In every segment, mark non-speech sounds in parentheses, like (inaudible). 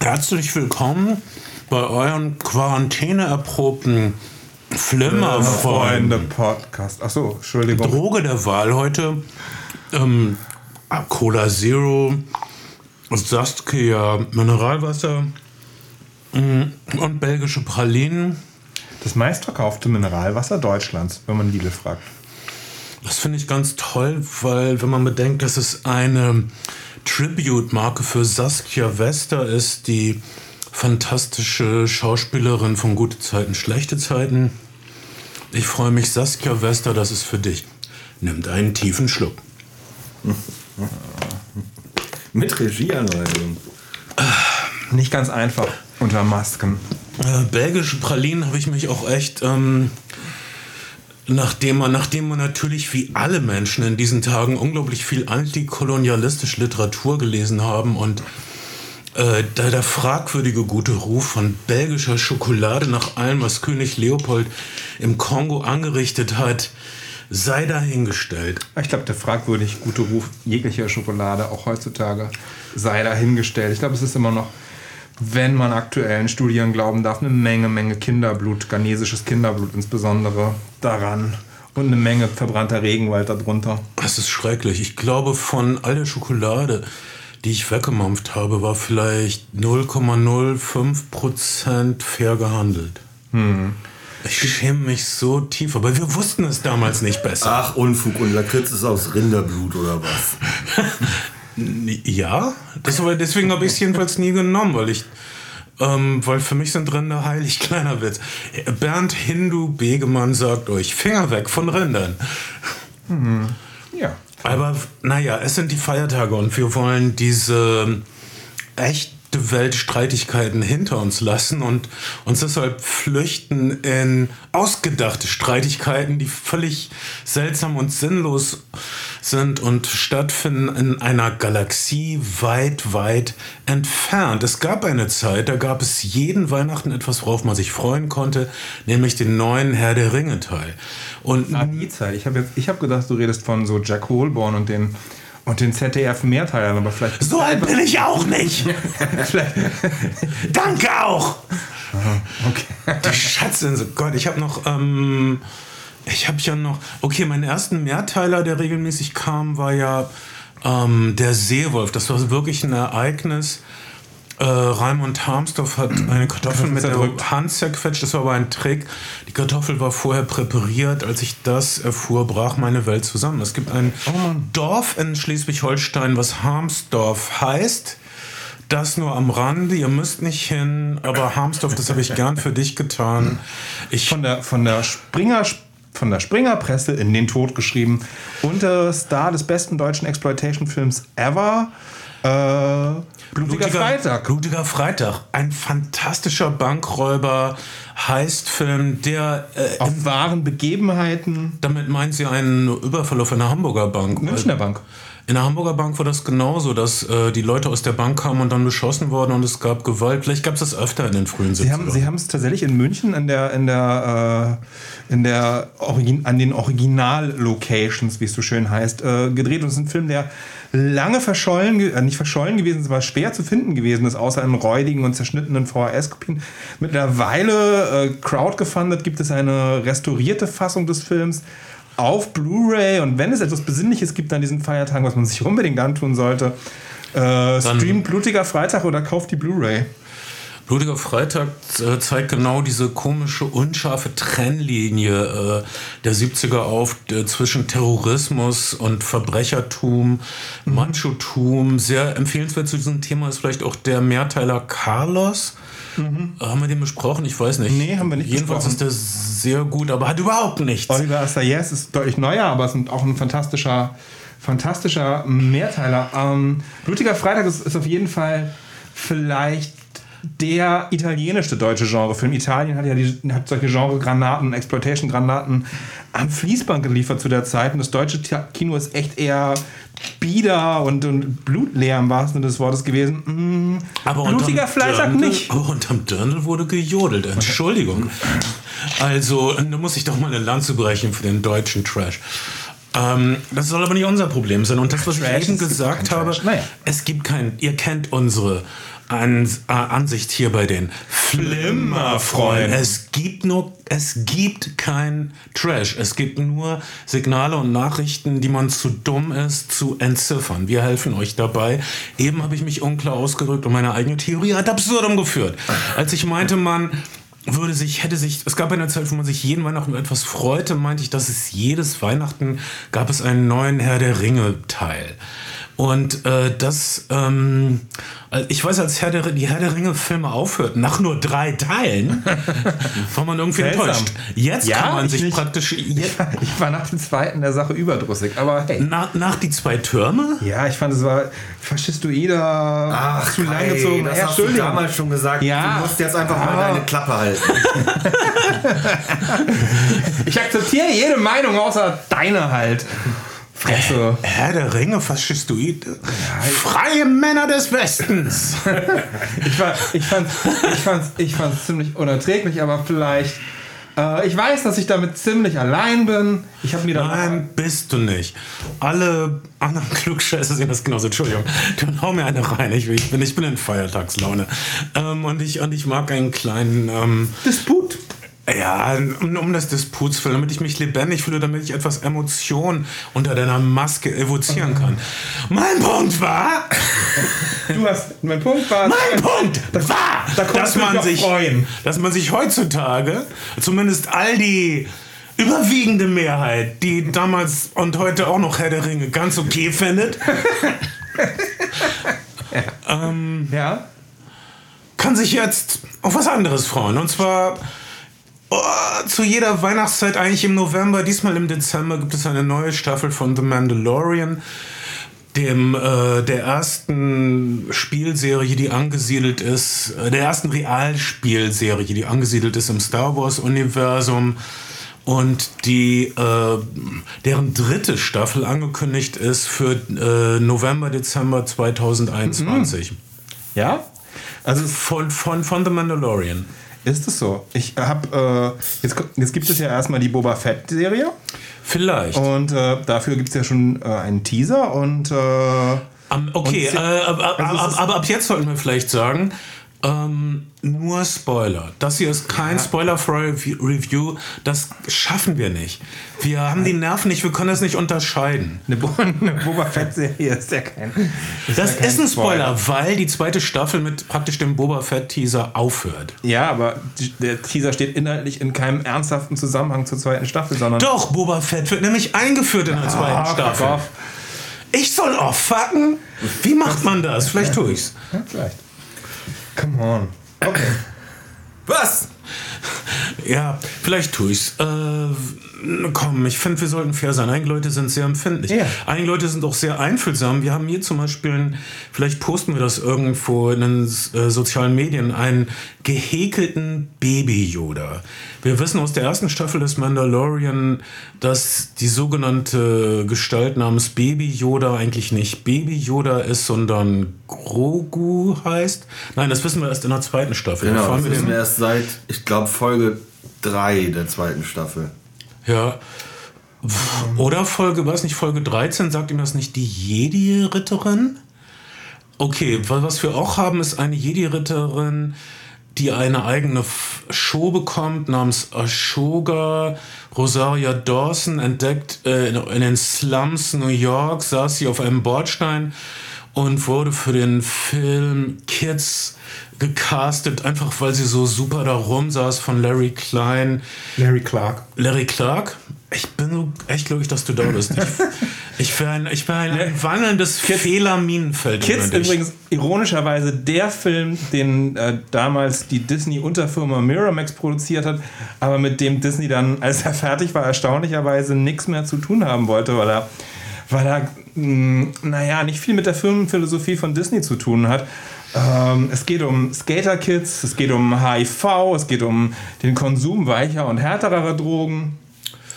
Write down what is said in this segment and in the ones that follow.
Herzlich willkommen bei euren quarantäneerprobten Flimmerfreunden. Podcast. Achso, Entschuldigung. Droge der Wahl heute. Ähm, Cola Zero, Saskia Mineralwasser mm, und belgische Pralinen. Das meistverkaufte Mineralwasser Deutschlands, wenn man Lidl fragt. Das finde ich ganz toll, weil wenn man bedenkt, dass es eine Tribute-Marke für Saskia Wester ist, die fantastische Schauspielerin von Gute Zeiten, Schlechte Zeiten. Ich freue mich, Saskia Wester, das ist für dich. Nimmt einen tiefen Schluck. (laughs) Mit Regieanleitung. Nicht ganz einfach unter Masken. Äh, belgische Pralinen habe ich mich auch echt, ähm, nachdem man, nachdem man natürlich wie alle Menschen in diesen Tagen unglaublich viel antikolonialistische Literatur gelesen haben und äh, da der fragwürdige gute Ruf von belgischer Schokolade nach allem, was König Leopold im Kongo angerichtet hat, sei dahingestellt. Ich glaube, der fragwürdig gute Ruf jeglicher Schokolade, auch heutzutage, sei dahingestellt. Ich glaube, es ist immer noch, wenn man aktuellen Studien glauben darf, eine Menge, Menge Kinderblut, ghanesisches Kinderblut insbesondere daran. Und eine Menge verbrannter Regenwald darunter. Das ist schrecklich. Ich glaube, von all der Schokolade, die ich weggemampft habe, war vielleicht 0,05% fair gehandelt. Ich schäme mich so tief, aber wir wussten es damals nicht besser. Ach, Unfug. Und Lakritz ist aus Rinderblut oder was? (laughs) Ja, das deswegen habe ich es jedenfalls nie genommen, weil ich, ähm, weil für mich sind Rinder heilig, kleiner Witz. Bernd Hindu Begemann sagt euch, Finger weg von Rindern. Ja. Aber naja, es sind die Feiertage und wir wollen diese echte Weltstreitigkeiten hinter uns lassen und uns deshalb flüchten in ausgedachte Streitigkeiten, die völlig seltsam und sinnlos sind und stattfinden in einer Galaxie weit, weit entfernt. Es gab eine Zeit, da gab es jeden Weihnachten etwas, worauf man sich freuen konnte, nämlich den neuen Herr der Ringe Teil. Und Ah, die Zeit. Ich habe hab gedacht, du redest von so Jack Holborn und den, und den ZDF-Mehrteilern, aber vielleicht. so alt bin ich auch nicht. (laughs) Danke auch. okay. Die Schatzinsel. Gott, ich habe noch. Ähm, ich habe ja noch. Okay, meinen ersten Mehrteiler, der regelmäßig kam, war ja ähm, der Seewolf. Das war wirklich ein Ereignis. Äh, Raimund Harmsdorf hat eine Kartoffel mit der. Hand zerquetscht. Das war aber ein Trick. Die Kartoffel war vorher präpariert. Als ich das erfuhr, brach meine Welt zusammen. Es gibt ein Dorf in Schleswig-Holstein, was Harmsdorf heißt. Das nur am Rande, ihr müsst nicht hin, aber Harmsdorf, das habe ich gern für dich getan. Ich, Von der, von der Springer. Von der Springerpresse in den Tod geschrieben. Unter Star des besten deutschen Exploitation-Films ever. Äh, Blutiger, Freitag. Blutiger Freitag. Ein fantastischer Bankräuber, Heistfilm, der äh, Auf wahren Begebenheiten. damit meint sie einen Überfall auf eine Hamburger Bank. Münchner Bank. In der Hamburger Bank war das genauso, dass äh, die Leute aus der Bank kamen und dann beschossen wurden und es gab Gewalt. Vielleicht gab es das öfter in den frühen 70ern. Sie haben, Sie haben es tatsächlich in München in der, in der, äh, in der Origin, an den Original-Locations, wie es so schön heißt, äh, gedreht. Und es ist ein Film, der lange verschollen, äh, nicht verschollen gewesen aber schwer zu finden gewesen ist, außer in räudigen und zerschnittenen VHS-Kopien. Mittlerweile äh, crowdgefundet gibt es eine restaurierte Fassung des Films auf Blu-ray und wenn es etwas Besinnliches gibt an diesen Feiertagen, was man sich unbedingt antun sollte, äh, streamt Blutiger Freitag oder kauft die Blu-ray. Blutiger Freitag äh, zeigt genau diese komische, unscharfe Trennlinie äh, der 70er auf äh, zwischen Terrorismus und Verbrechertum, Machotum. Sehr empfehlenswert zu diesem Thema ist vielleicht auch der Mehrteiler Carlos. Äh, Haben wir den besprochen? Ich weiß nicht. Nee, haben wir nicht Jedenfalls besprochen. ist der sehr gut, aber hat überhaupt nichts. Oliver Assayas ist deutlich neuer, aber es ist auch ein fantastischer, fantastischer Mehrteiler. Ähm, Blutiger Freitag ist, ist auf jeden Fall vielleicht der italienischste deutsche Genrefilm. Italien hat ja die, hat solche Genre-Granaten, Exploitation-Granaten am Fließband geliefert zu der Zeit. Und das deutsche Kino ist echt eher bieder und, und blutleer im wahrsten Sinne des Wortes gewesen. Mm, Aber Blutiger Dirndl- nicht. Aber unterm Dirndl wurde gejodelt. Entschuldigung. Also, da muss ich doch mal eine Lanze brechen für den deutschen Trash. Ähm, das soll aber nicht unser Problem sein. Und das, was Trash, ich eben gesagt habe. Naja. es gibt kein, ihr kennt unsere An äh, Ansicht hier bei den Flimmerfreunden. Es gibt nur, es gibt kein Trash. Es gibt nur Signale und Nachrichten, die man zu dumm ist zu entziffern. Wir helfen euch dabei. Eben habe ich mich unklar ausgedrückt und meine eigene Theorie hat absurdum geführt. Als ich meinte, man würde sich, hätte sich, es gab eine Zeit, wo man sich jeden Weihnachten etwas freute, meinte ich, dass es jedes Weihnachten gab es einen neuen Herr der Ringe Teil. Und äh, das, ähm, äh, ich weiß, als Herr der, die Herr der Ringe Filme aufhörten, nach nur drei Teilen, (laughs) war man irgendwie Seltsam. enttäuscht. Jetzt Ja, kann man ich sich nicht. praktisch, je, Ich war nach dem zweiten der Sache überdrüssig, aber hey. nach, nach die zwei Türme, Ja, ich fand, es war faschistoider, Ach, zu lang gezogen. das hast du Entschuldigung. damals schon gesagt. Ja, du musst jetzt einfach mal aber- deine Klappe halten. (laughs) Ich akzeptiere jede Meinung außer deine halt. Fresse. Herr der Ringe, Faschistoid, freie Männer des Westens. Ich, (laughs) war, ich fand ich fand's, ich fand's ziemlich unerträglich, aber vielleicht. Äh, ich weiß, dass ich damit ziemlich allein bin. Ich habe mir dann. Nein, bist du nicht. Alle anderen (laughs) Klugscheiße sehen das genauso. Entschuldigung, du hau mir eine rein. Ich, ich, bin, ich bin in Feiertagslaune. Ähm, und, ich, und ich mag einen kleinen... Ähm, Disput. Ja, um, um das Disputs willen, damit ich mich lebendig fühle, damit ich etwas Emotion unter deiner Maske evozieren kann. Mein Punkt war... Du hast. Mein Punkt war. Mein Punkt war, da dass man, sich, freuen. dass man sich heutzutage, zumindest all die überwiegende Mehrheit, die damals und heute auch noch Herr der Ringe ganz okay findet, (laughs) Ja. kann sich jetzt auf was anderes freuen. Und zwar oh, zu jeder Weihnachtszeit, eigentlich im November, diesmal im Dezember, gibt es eine neue Staffel von The Mandalorian, dem äh, der ersten Spielserie, die angesiedelt ist, äh, der ersten Realspielserie, die angesiedelt ist im Star Wars-Universum. Und die, äh, deren dritte Staffel angekündigt ist für äh, November, Dezember 2021. Ja? Also Von, von, von The Mandalorian. Ist es so. Ich habe. Äh, jetzt, jetzt gibt es ja erstmal die Boba Fett-Serie. Vielleicht. Und äh, dafür gibt es ja schon äh, einen Teaser und. Äh, Am- okay, Und äh, aber, also aber ab jetzt sollten wir vielleicht sagen, ähm, nur Spoiler. Das hier ist kein spoilerfreie Review- Review. Das schaffen wir nicht. Wir haben die Nerven nicht, wir können das nicht unterscheiden. eine, Bo (laughs) eine Boba Fett-Serie ist ja kein. Das ja kein ist ein Spoiler, weil die zweite Staffel mit praktisch dem Boba Fett-Teaser aufhört. Ja, aber der Teaser steht inhaltlich in keinem ernsthaften Zusammenhang zur zweiten Staffel, sondern. Doch, Boba Fett wird nämlich eingeführt in der zweiten Ah, Staffel. off. Ich soll auffucken? Wie macht man das? Vielleicht tue ich's. Ja, vielleicht. Come on. Okay. Was? Ja, vielleicht tue ich's. Äh, komm, ich finde, wir sollten fair sein. Einige Leute sind sehr empfindlich. Ja. Einige Leute sind auch sehr einfühlsam. Wir haben hier zum Beispiel, einen- vielleicht posten wir das irgendwo in den äh, sozialen Medien, einen gehäkelten Baby-Yoda. Wir wissen aus der ersten Staffel des Mandalorian, dass die sogenannte Gestalt namens Baby-Yoda eigentlich nicht Baby-Yoda ist, sondern Grogu heißt. Nein, das wissen wir erst in der zweiten Staffel. Genau, das wissen wir erst seit, ich glaube, Folge 3 der zweiten Staffel. Ja. Oder Folge, was nicht, Folge 13, sagt ihm das nicht die Jedi-Ritterin? Okay, weil was wir auch haben, ist eine Jedi-Ritterin, die eine eigene Show bekommt namens Ashoga. Rosaria Dawson entdeckt äh, in, in den Slums New York, saß sie auf einem Bordstein und wurde für den Film Kids gecastet, einfach weil sie so super da rumsaß von Larry Klein. Larry Clark. Larry Clark, ich bin so echt glücklich, dass du da bist. Ich, (laughs) ich wäre ein, ich wär ein, ein wandelndes Fehlerminenfeld. Kids ohne dich. übrigens ironischerweise der Film, den äh, damals die Disney-Unterfirma Miramax produziert hat, aber mit dem Disney dann, als er fertig war, erstaunlicherweise nichts mehr zu tun haben wollte, weil er, weil er mh, naja, nicht viel mit der Firmenphilosophie von Disney zu tun hat. Ähm, es geht um Skater-Kids, es geht um HIV, es geht um den Konsum weicher und härterer Drogen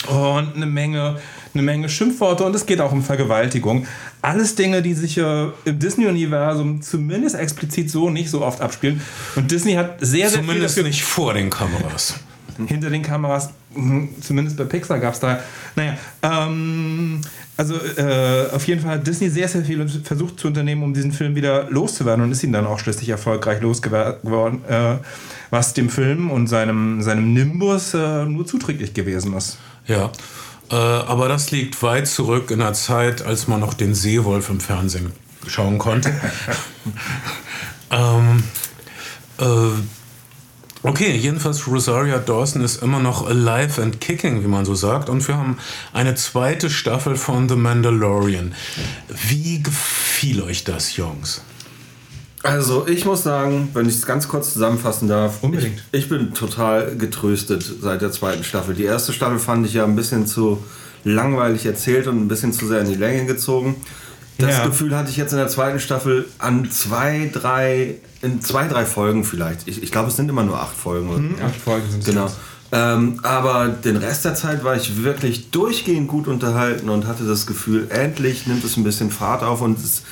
und eine Menge, eine Menge Schimpfworte und es geht auch um Vergewaltigung. Alles Dinge, die sich äh, im Disney-Universum zumindest explizit so nicht so oft abspielen. Und Disney hat sehr, sehr viel Zumindest dafür... nicht vor den Kameras. hinter den Kameras. Mhm, Zumindest bei Pixar gab es da. Naja, ähm, also äh, auf jeden Fall hat Disney sehr, sehr viel versucht zu unternehmen, um diesen Film wieder loszuwerden und ist ihn dann auch schließlich erfolgreich losgeworden, äh, was dem Film und seinem, seinem Nimbus äh, nur zuträglich gewesen ist. Ja. Äh, aber das liegt weit zurück in der Zeit, als man noch den Seewolf im Fernsehen schauen konnte. (laughs) ähm, äh, okay, jedenfalls Rosaria Dawson ist immer noch alive and kicking, wie man so sagt. Und wir haben eine zweite Staffel von The Mandalorian. Wie gefiel euch das, Jungs? Also ich muss sagen, wenn ich es ganz kurz zusammenfassen darf, Unbedingt. Ich, ich bin total getröstet seit der zweiten Staffel. Die erste Staffel fand ich ja ein bisschen zu langweilig erzählt und ein bisschen zu sehr in die Länge gezogen. Das Ja. Gefühl hatte ich jetzt in der zweiten Staffel an zwei, drei, in zwei, drei Folgen vielleicht. Ich, ich glaube, es sind immer nur acht Folgen. oder? Acht Folgen sind es Genau. Ähm, aber den Rest der Zeit war ich wirklich durchgehend gut unterhalten und hatte das Gefühl, endlich nimmt es ein bisschen Fahrt auf und es,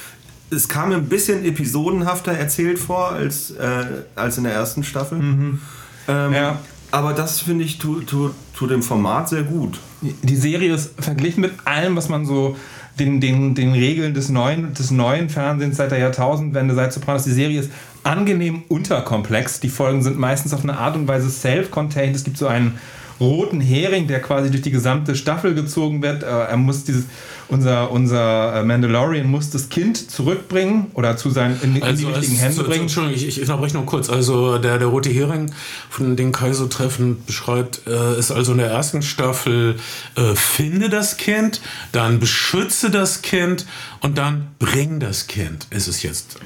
es kam mir ein bisschen episodenhafter erzählt vor als, äh, als in der ersten Staffel. Ähm, Ja. Aber das finde ich tut tu, tu dem Format sehr gut. Die Serie ist verglichen mit allem, was man so den, den, den Regeln des neuen, des neuen Fernsehens seit der Jahrtausendwende, seit Sopranos, die Serie ist angenehm unterkomplex. Die Folgen sind meistens auf eine Art und Weise self-contained. Es gibt so einen roten Hering, der quasi durch die gesamte Staffel gezogen wird. Äh, Er muss dieses, unser, unser äh, Mandalorian muss das Kind zurückbringen oder zu seinen, in, in die richtigen Hände bringen. Entschuldigung, ich, ich unterbreche nur kurz. Also der, der rote Hering, von dem Kai so treffend beschreibt, äh, ist also in der ersten Staffel äh, finde das Kind, dann beschütze das Kind und dann bring das Kind. Ist es jetzt.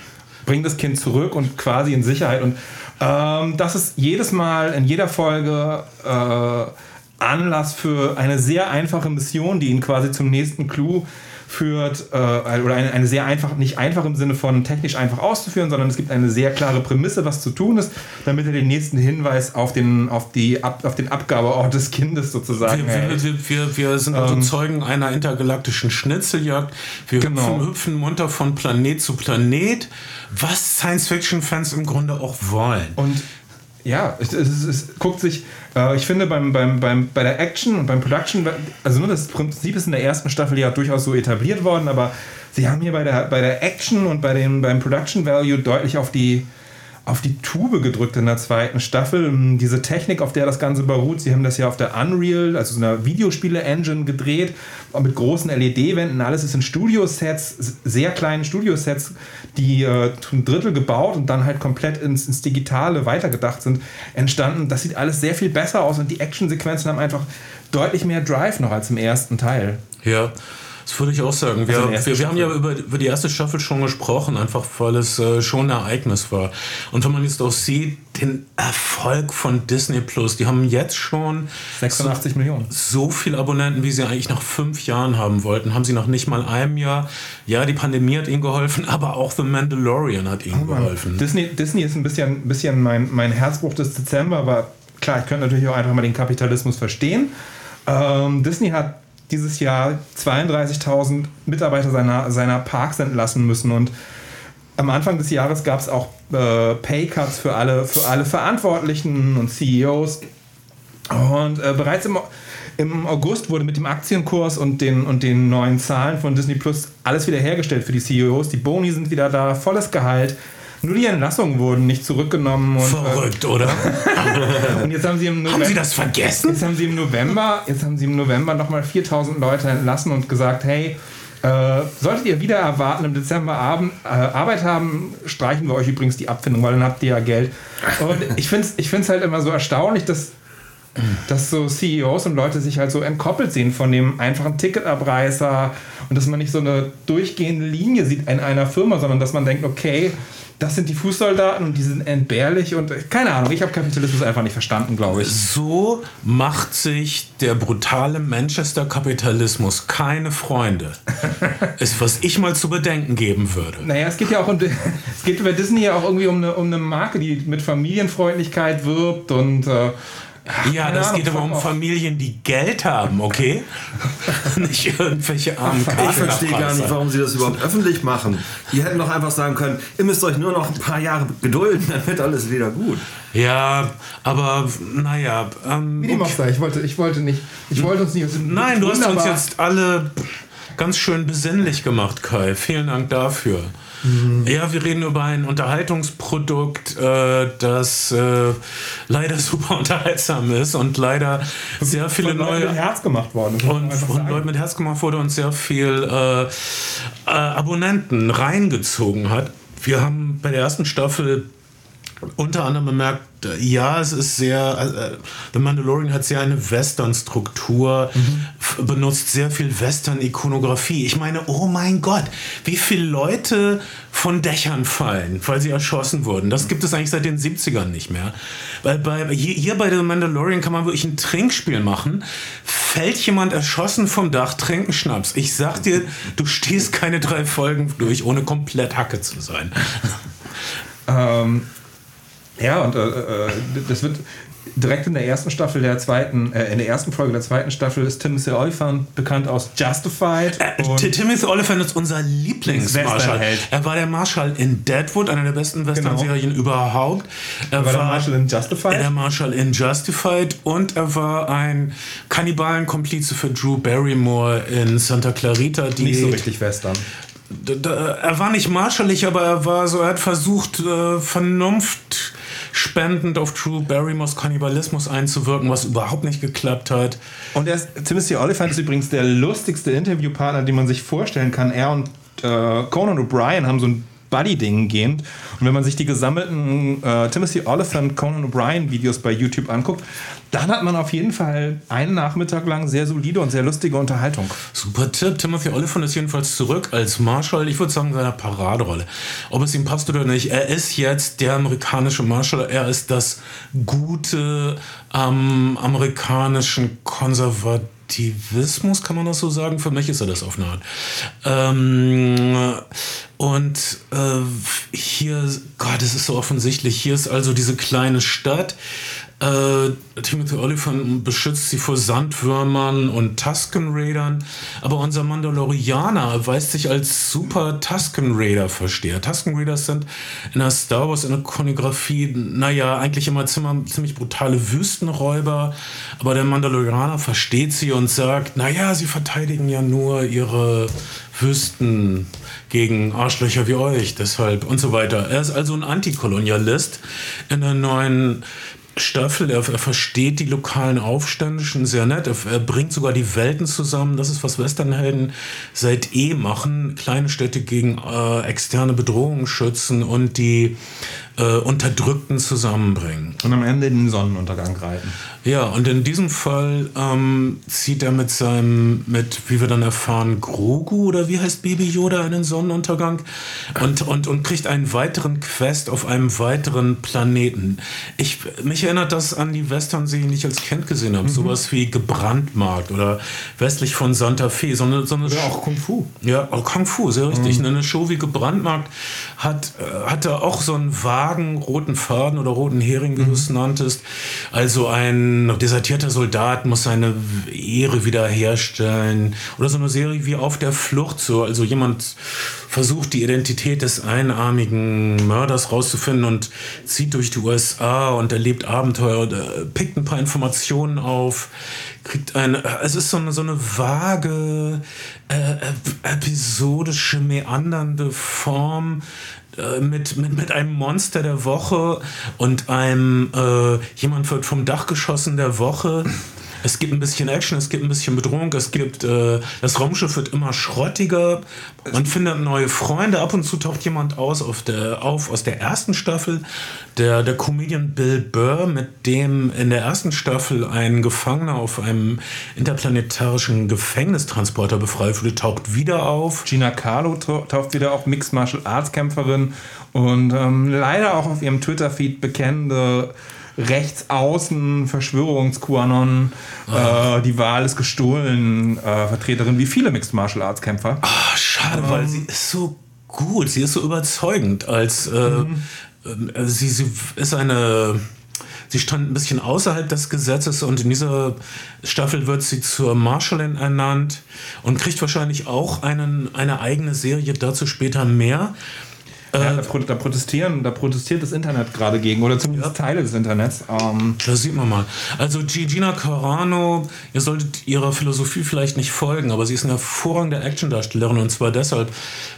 bring das Kind zurück und quasi in Sicherheit. Und ähm, das ist jedes Mal in jeder Folge äh, Anlass für eine sehr einfache Mission, die ihn quasi zum nächsten Clou führt, äh, oder eine, eine sehr einfach, nicht einfach im Sinne von technisch einfach auszuführen, sondern es gibt eine sehr klare Prämisse, was zu tun ist, damit er den nächsten Hinweis auf den, auf die, Ab, auf den Abgabeort des Kindes sozusagen Wir, erhält. wir, wir, wir sind also Zeugen einer intergalaktischen Schnitzeljagd. Wir Genau. hüpfen, hüpfen munter von Planet zu Planet, was Science-Fiction-Fans im Grunde auch wollen. Und ja, es, es, es, guckt sich, äh, ich finde beim, beim, beim, bei der Action und beim Production, also nur das Prinzip ist in der ersten Staffel ja durchaus so etabliert worden, aber sie haben hier bei der, bei der Action und bei dem, beim Production Value deutlich auf die, auf die Tube gedrückt in der zweiten Staffel. Ähm, Diese Technik, auf der das Ganze beruht, sie haben das ja auf der Unreal, also so einer Videospiele-Engine gedreht, mit großen LED-Wänden. Alles ist in Studiosets, sehr kleinen Studiosets, die äh, ein Drittel gebaut und dann halt komplett ins, ins Digitale weitergedacht sind, entstanden. Das sieht alles sehr viel besser aus und die Actionsequenzen haben einfach deutlich mehr Drive noch als im ersten Teil. Ja, das würde ich auch sagen. Wir, Also wir, wir haben ja über, über die erste Staffel schon gesprochen, einfach weil es äh, schon ein Ereignis war. Und wenn man jetzt auch sieht, den Erfolg von Disney Plus, die haben jetzt schon 86 Millionen. so viele Abonnenten, wie sie eigentlich nach fünf Jahren haben wollten, haben sie nach nicht mal einem Jahr. Ja, die Pandemie hat ihnen geholfen, aber auch The Mandalorian hat ihnen geholfen. Disney, Disney ist ein bisschen, bisschen mein, mein Herzbruch des Dezember, aber klar, ich könnte natürlich auch einfach mal den Kapitalismus verstehen. Ähm, Disney hat dieses Jahr 32.000 Mitarbeiter seiner, seiner Parks entlassen müssen und am Anfang des Jahres gab es auch äh, Paycuts für alle, für alle Verantwortlichen und CEOs. Und äh, bereits im, im August wurde mit dem Aktienkurs und den, und den neuen Zahlen von Disney Plus alles wiederhergestellt für die CEOs. Die Boni sind wieder da, volles Gehalt. Nur die Entlassungen wurden nicht zurückgenommen. Und, Verrückt, oder? äh, (laughs) und jetzt haben sie im November. haben sie das vergessen? Jetzt haben sie im November, jetzt haben sie im November nochmal 4000 Leute entlassen und gesagt, hey, äh, solltet ihr wieder erwarten im Dezember Abend, äh, Arbeit haben, streichen wir euch übrigens die Abfindung, weil dann habt ihr ja Geld. Und ich finde es ich find's halt immer so erstaunlich, dass, dass so CEOs und Leute sich halt so entkoppelt sehen von dem einfachen Ticketabreißer und dass man nicht so eine durchgehende Linie sieht in einer Firma, sondern dass man denkt, okay, das sind die Fußsoldaten und die sind entbehrlich und äh, keine Ahnung, ich habe Kapitalismus einfach nicht verstanden, glaube ich. So macht sich der brutale Manchester-Kapitalismus keine Freunde. (laughs) Ist, was ich mal zu bedenken geben würde. Naja, es geht ja auch um, (laughs) es geht bei Disney ja auch irgendwie um eine, um eine Marke, die mit Familienfreundlichkeit wirbt und äh, Ja, keine das Ahnung, geht aber um. Familien, die Geld haben, okay? (laughs) Nicht irgendwelche armen Ich verstehe gar nicht, warum sie das überhaupt öffentlich machen. Die hätten doch einfach sagen können, ihr müsst euch nur noch ein paar Jahre gedulden, dann wird alles wieder gut. Ja, aber naja. Ähm, sei, ich wollte, ich wollte nicht, ich wollte uns nicht dem Nein, du hast uns jetzt alle ganz schön besinnlich gemacht, Kai. Vielen Dank dafür. Mhm. Ja, wir reden über ein Unterhaltungsprodukt, äh, das äh, leider super (laughs) unterhaltsam ist und leider sehr viele von Leuten mit neue Herz gemacht worden. und von. Leuten mit Herz gemacht wurde und sehr viel äh, äh, Abonnenten reingezogen hat. Wir haben bei der ersten Staffel unter anderem bemerkt, äh, ja, es ist sehr, äh, The Mandalorian hat sehr eine Western-Struktur, f- benutzt sehr viel Western-Ikonografie. Ich meine, oh mein Gott, wie viele Leute von Dächern fallen, weil sie erschossen wurden. Das gibt es eigentlich seit den 70ern nicht mehr. Weil bei, hier, hier bei The Mandalorian kann man wirklich ein Trinkspiel machen. Fällt jemand erschossen vom Dach, trinken Schnaps. Ich sag dir, du stehst keine drei Folgen durch, ohne komplett Hacke zu sein. Ähm, ja, und äh, äh, das wird direkt in der ersten Staffel der zweiten, äh, in der ersten Folge der zweiten Staffel ist Timothy Olyphant bekannt aus Justified. Äh, Timothy Olyphant ist unser Lieblingsmarschall. Er war der Marschall in Deadwood, einer der besten Western-Serien überhaupt. Er war der Marshall in Justified. Der Marshall in Justified und er war ein Kannibalenkomplize für Drew Barrymore in Santa Clarita, die nicht so richtig Western. D- er war nicht marschalig, aber er war so, er hat versucht, äh, Vernunft spendend auf Drew Barrymores Kannibalismus einzuwirken, was überhaupt nicht geklappt hat. Und er ist, Timothy Olyphant ist übrigens der lustigste Interviewpartner, den man sich vorstellen kann. Er und äh, Conan O'Brien haben so ein Buddy-Ding gehend. Und wenn man sich die gesammelten äh, Timothy Olyphant, Conan O'Brien Videos bei YouTube anguckt, dann hat man auf jeden Fall einen Nachmittag lang sehr solide und sehr lustige Unterhaltung. Super Tipp. Timothy Olyphant ist jedenfalls zurück als Marshall. Ich würde sagen, in seiner Paraderolle. Ob es ihm passt oder nicht, er ist jetzt der amerikanische Marshall. Er ist das gute am amerikanischen Konservativismus, kann man das so sagen? Für mich ist er das auf eine Art. Ähm, und äh, hier, Gott, es ist so offensichtlich, hier ist also diese kleine Stadt. Äh, Timothy Olyphant beschützt sie vor Sandwürmern und Tusken Raidern, aber unser Mandalorianer erweist sich als super Tusken Raider Versteher. Tusken Raiders sind in der Star Wars Ikonografie, naja, eigentlich immer ziemlich, ziemlich brutale Wüstenräuber, aber der Mandalorianer versteht sie und sagt, naja, sie verteidigen ja nur ihre Wüsten gegen Arschlöcher wie euch, deshalb und so weiter. Er ist also ein Antikolonialist in der neuen Staffel. Er, er versteht die lokalen Aufständischen sehr nett. Er, er bringt sogar die Welten zusammen. Das ist, was Westernhelden seit eh machen. Kleine Städte gegen äh, externe Bedrohungen schützen und die äh, Unterdrückten zusammenbringen. Und am Ende in den Sonnenuntergang reiten. Ja, und in diesem Fall ähm, zieht er mit seinem, mit, wie wir dann erfahren, Grogu oder wie heißt Baby Yoda in den Sonnenuntergang und, und, und kriegt einen weiteren Quest auf einem weiteren Planeten. Ich, mich erinnert das an die Western-Serien, die ich als Kind gesehen habe. Sowas wie Gebrandmarkt oder westlich von Santa Fe. So eine, so eine Oder auch Kung Fu. ja, oh, Kung Fu, sehr richtig. Eine Show wie Gebrandmarkt hat, äh, hatte auch so einen vagen roten Faden oder roten Hering, wie du es nanntest. Also ein desertierter Soldat muss seine Ehre wiederherstellen. Oder so eine Serie wie Auf der Flucht. So. Also jemand versucht, die Identität des einarmigen Mörders rauszufinden und zieht durch die USA und erlebt Abenteuer und äh, pickt ein paar Informationen auf, kriegt eine, äh, es ist so eine, so eine vage, äh, ep- episodische, meandernde Form äh, mit, mit, mit einem Monster der Woche und einem, äh, jemand wird vom Dach geschossen der Woche. Es gibt ein bisschen Action, es gibt ein bisschen Bedrohung, es gibt, äh, das Raumschiff wird immer schrottiger, man findet neue Freunde, ab und zu taucht jemand aus, auf, der, auf aus der ersten Staffel, der, der Comedian Bill Burr, mit dem in der ersten Staffel ein Gefangener auf einem interplanetarischen Gefängnistransporter befreit wurde, taucht wieder auf. Gina Carlo tau- taucht wieder auf, Mixed Martial Arts Kämpferin. Und ähm, leider auch auf ihrem Twitter-Feed bekennende Rechtsaußen, Verschwörungsquanon, äh, die Wahl ist gestohlen, äh, Vertreterin wie viele Mixed Martial Arts Kämpfer. Ah, schade, weil sie ist so gut, sie ist so überzeugend als äh, ähm, sie, sie ist eine sie stand ein bisschen außerhalb des Gesetzes und in dieser Staffel wird sie zur Marshallin ernannt und kriegt wahrscheinlich auch einen, eine eigene Serie, dazu später mehr. Ja, da, da, protestieren, da protestiert das Internet gerade gegen, oder zumindest ja. Teile des Internets. Ähm. Das sieht man mal. Also Gina Carano, ihr solltet ihrer Philosophie vielleicht nicht folgen, aber sie ist eine hervorragende Actiondarstellerin und zwar deshalb,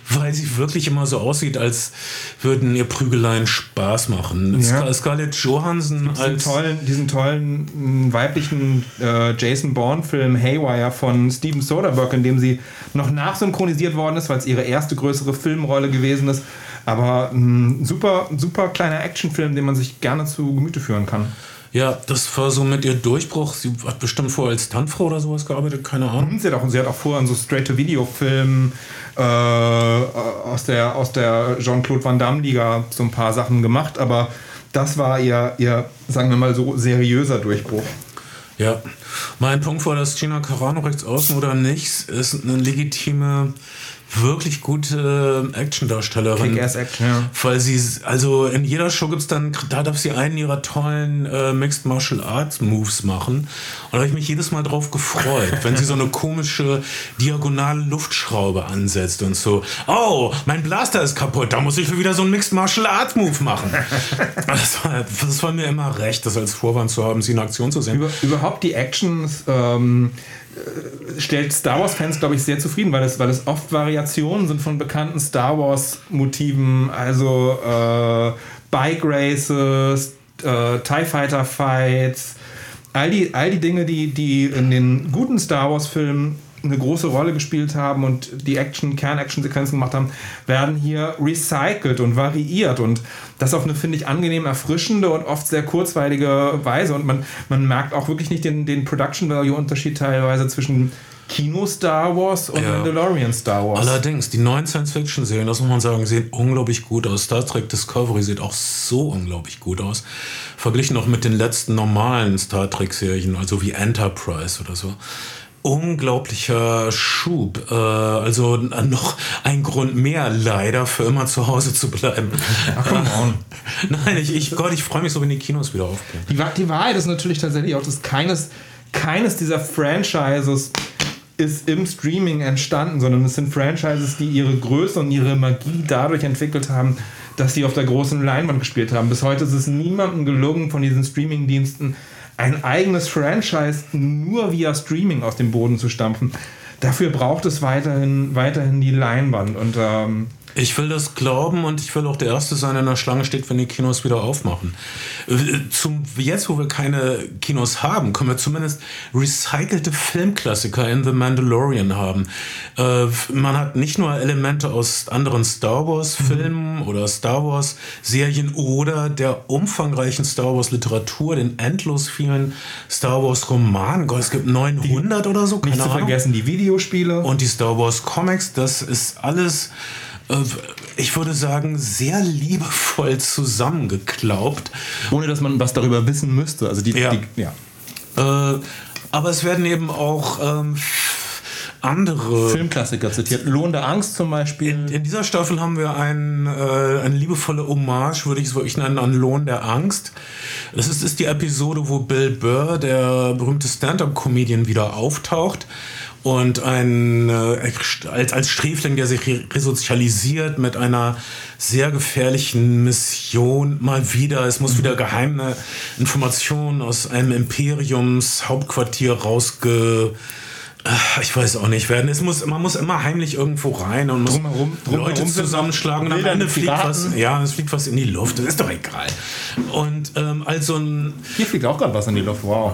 weil sie wirklich immer so aussieht, als würden ihr Prügeleien Spaß machen. Ja. Scarlett Johansson diesen als... Tollen, diesen tollen weiblichen äh, Jason Bourne-Film Haywire von Steven Soderbergh, in dem sie noch nachsynchronisiert worden ist, weil es ihre erste größere Filmrolle gewesen ist aber ein super, super kleiner Actionfilm, den man sich gerne zu Gemüte führen kann. Ja, das war so mit ihr Durchbruch. Sie hat bestimmt vorher als Tanzfrau oder sowas gearbeitet, keine Ahnung. Sie hat auch, sie hat auch vorher in so Straight-to-Video-Filmen äh, aus der, aus der Jean-Claude Van Damme-Liga so ein paar Sachen gemacht, aber das war ihr, ihr, sagen wir mal so, seriöser Durchbruch. Ja, mein Punkt war, dass Gina Carano rechts außen oder nichts ist eine legitime wirklich gute Action-Darstellerin. Kick-Ass-Action, ja. Weil sie, also in jeder Show gibt es dann, da darf sie einen ihrer tollen äh, Mixed Martial Arts Moves machen. Und da habe ich mich jedes Mal drauf gefreut, wenn sie so eine komische diagonale Luftschraube ansetzt und so, oh, mein Blaster ist kaputt, da muss ich wieder so einen Mixed Martial Arts Move machen. (laughs) das, war, das war mir immer recht, das als Vorwand zu haben, sie in Aktion zu sehen. Über, überhaupt die Actions, ähm, äh, stellt Star Wars-Fans, glaube ich, sehr zufrieden, weil es, weil es oft Variationen sind von bekannten Star Wars-Motiven, also äh, Bike Races, äh, TIE Fighter Fights, all die, all die Dinge, die, die in den guten Star Wars-Filmen eine große Rolle gespielt haben und die Action, Kern-Action-Sequenzen gemacht haben, werden hier recycelt und variiert und das auf eine, finde ich, angenehm erfrischende und oft sehr kurzweilige Weise und man, man merkt auch wirklich nicht den, den Production-Value-Unterschied teilweise zwischen Kino Star Wars und ja. Mandalorian Star Wars. Allerdings, die neuen Science-Fiction-Serien, das muss man sagen, sehen unglaublich gut aus. Star Trek Discovery sieht auch so unglaublich gut aus. Verglichen auch mit den letzten normalen Star Trek-Serien, also wie Enterprise oder so unglaublicher Schub. Äh, also noch ein Grund mehr, leider, für immer zu Hause zu bleiben. Ach, come on. (laughs) Nein, ich, ich, Gott, ich freue mich so, wenn die Kinos wieder aufgehen. Die, die Wahrheit ist natürlich tatsächlich auch, dass keines, keines dieser Franchises ist im Streaming entstanden, sondern es sind Franchises, die ihre Größe und ihre Magie dadurch entwickelt haben, dass sie auf der großen Leinwand gespielt haben. Bis heute ist es niemandem gelungen, von diesen Streaming-Diensten ein eigenes Franchise nur via Streaming aus dem Boden zu stampfen. Dafür braucht es weiterhin, weiterhin die Leinwand. Und ähm, ich will das glauben und ich will auch der Erste sein, der in der Schlange steht, wenn die Kinos wieder aufmachen. Äh, zum, jetzt, wo wir keine Kinos haben, können wir zumindest recycelte Filmklassiker in The Mandalorian haben. Äh, man hat nicht nur Elemente aus anderen Star Wars-Filmen mhm. oder Star Wars-Serien oder der umfangreichen Star Wars-Literatur, den endlos vielen Star Wars-Romanen. Es gibt 900 die, oder so, keine Nicht zu vergessen die Videospiele. Und die Star Wars-Comics, das ist alles äh, ich würde sagen, sehr liebevoll zusammengeklaubt. Ohne dass man was darüber wissen müsste. Also die, ja. Die, ja. Äh, aber es werden eben auch ähm, andere Filmklassiker zitiert. Lohn der Angst zum Beispiel. In, in dieser Staffel haben wir ein, äh, eine liebevolle Hommage, würde ich es wirklich nennen, an Lohn der Angst. Das ist, ist die Episode, wo Bill Burr, der berühmte Stand-up-Comedian, wieder auftaucht und ein äh, als, als Sträfling, der sich resozialisiert mit einer sehr gefährlichen Mission mal wieder. Es muss wieder geheime Informationen aus einem Imperiumshauptquartier rausge ich weiß auch nicht werden. Es muss, man muss immer heimlich irgendwo rein und muss drumherum, drumherum Leute zusammenschlagen und am Ende fliegt was. Ja, es fliegt was in die Luft. Das ist doch egal. Und ähm, also ein. Hier fliegt auch gerade was in die Luft. Wow.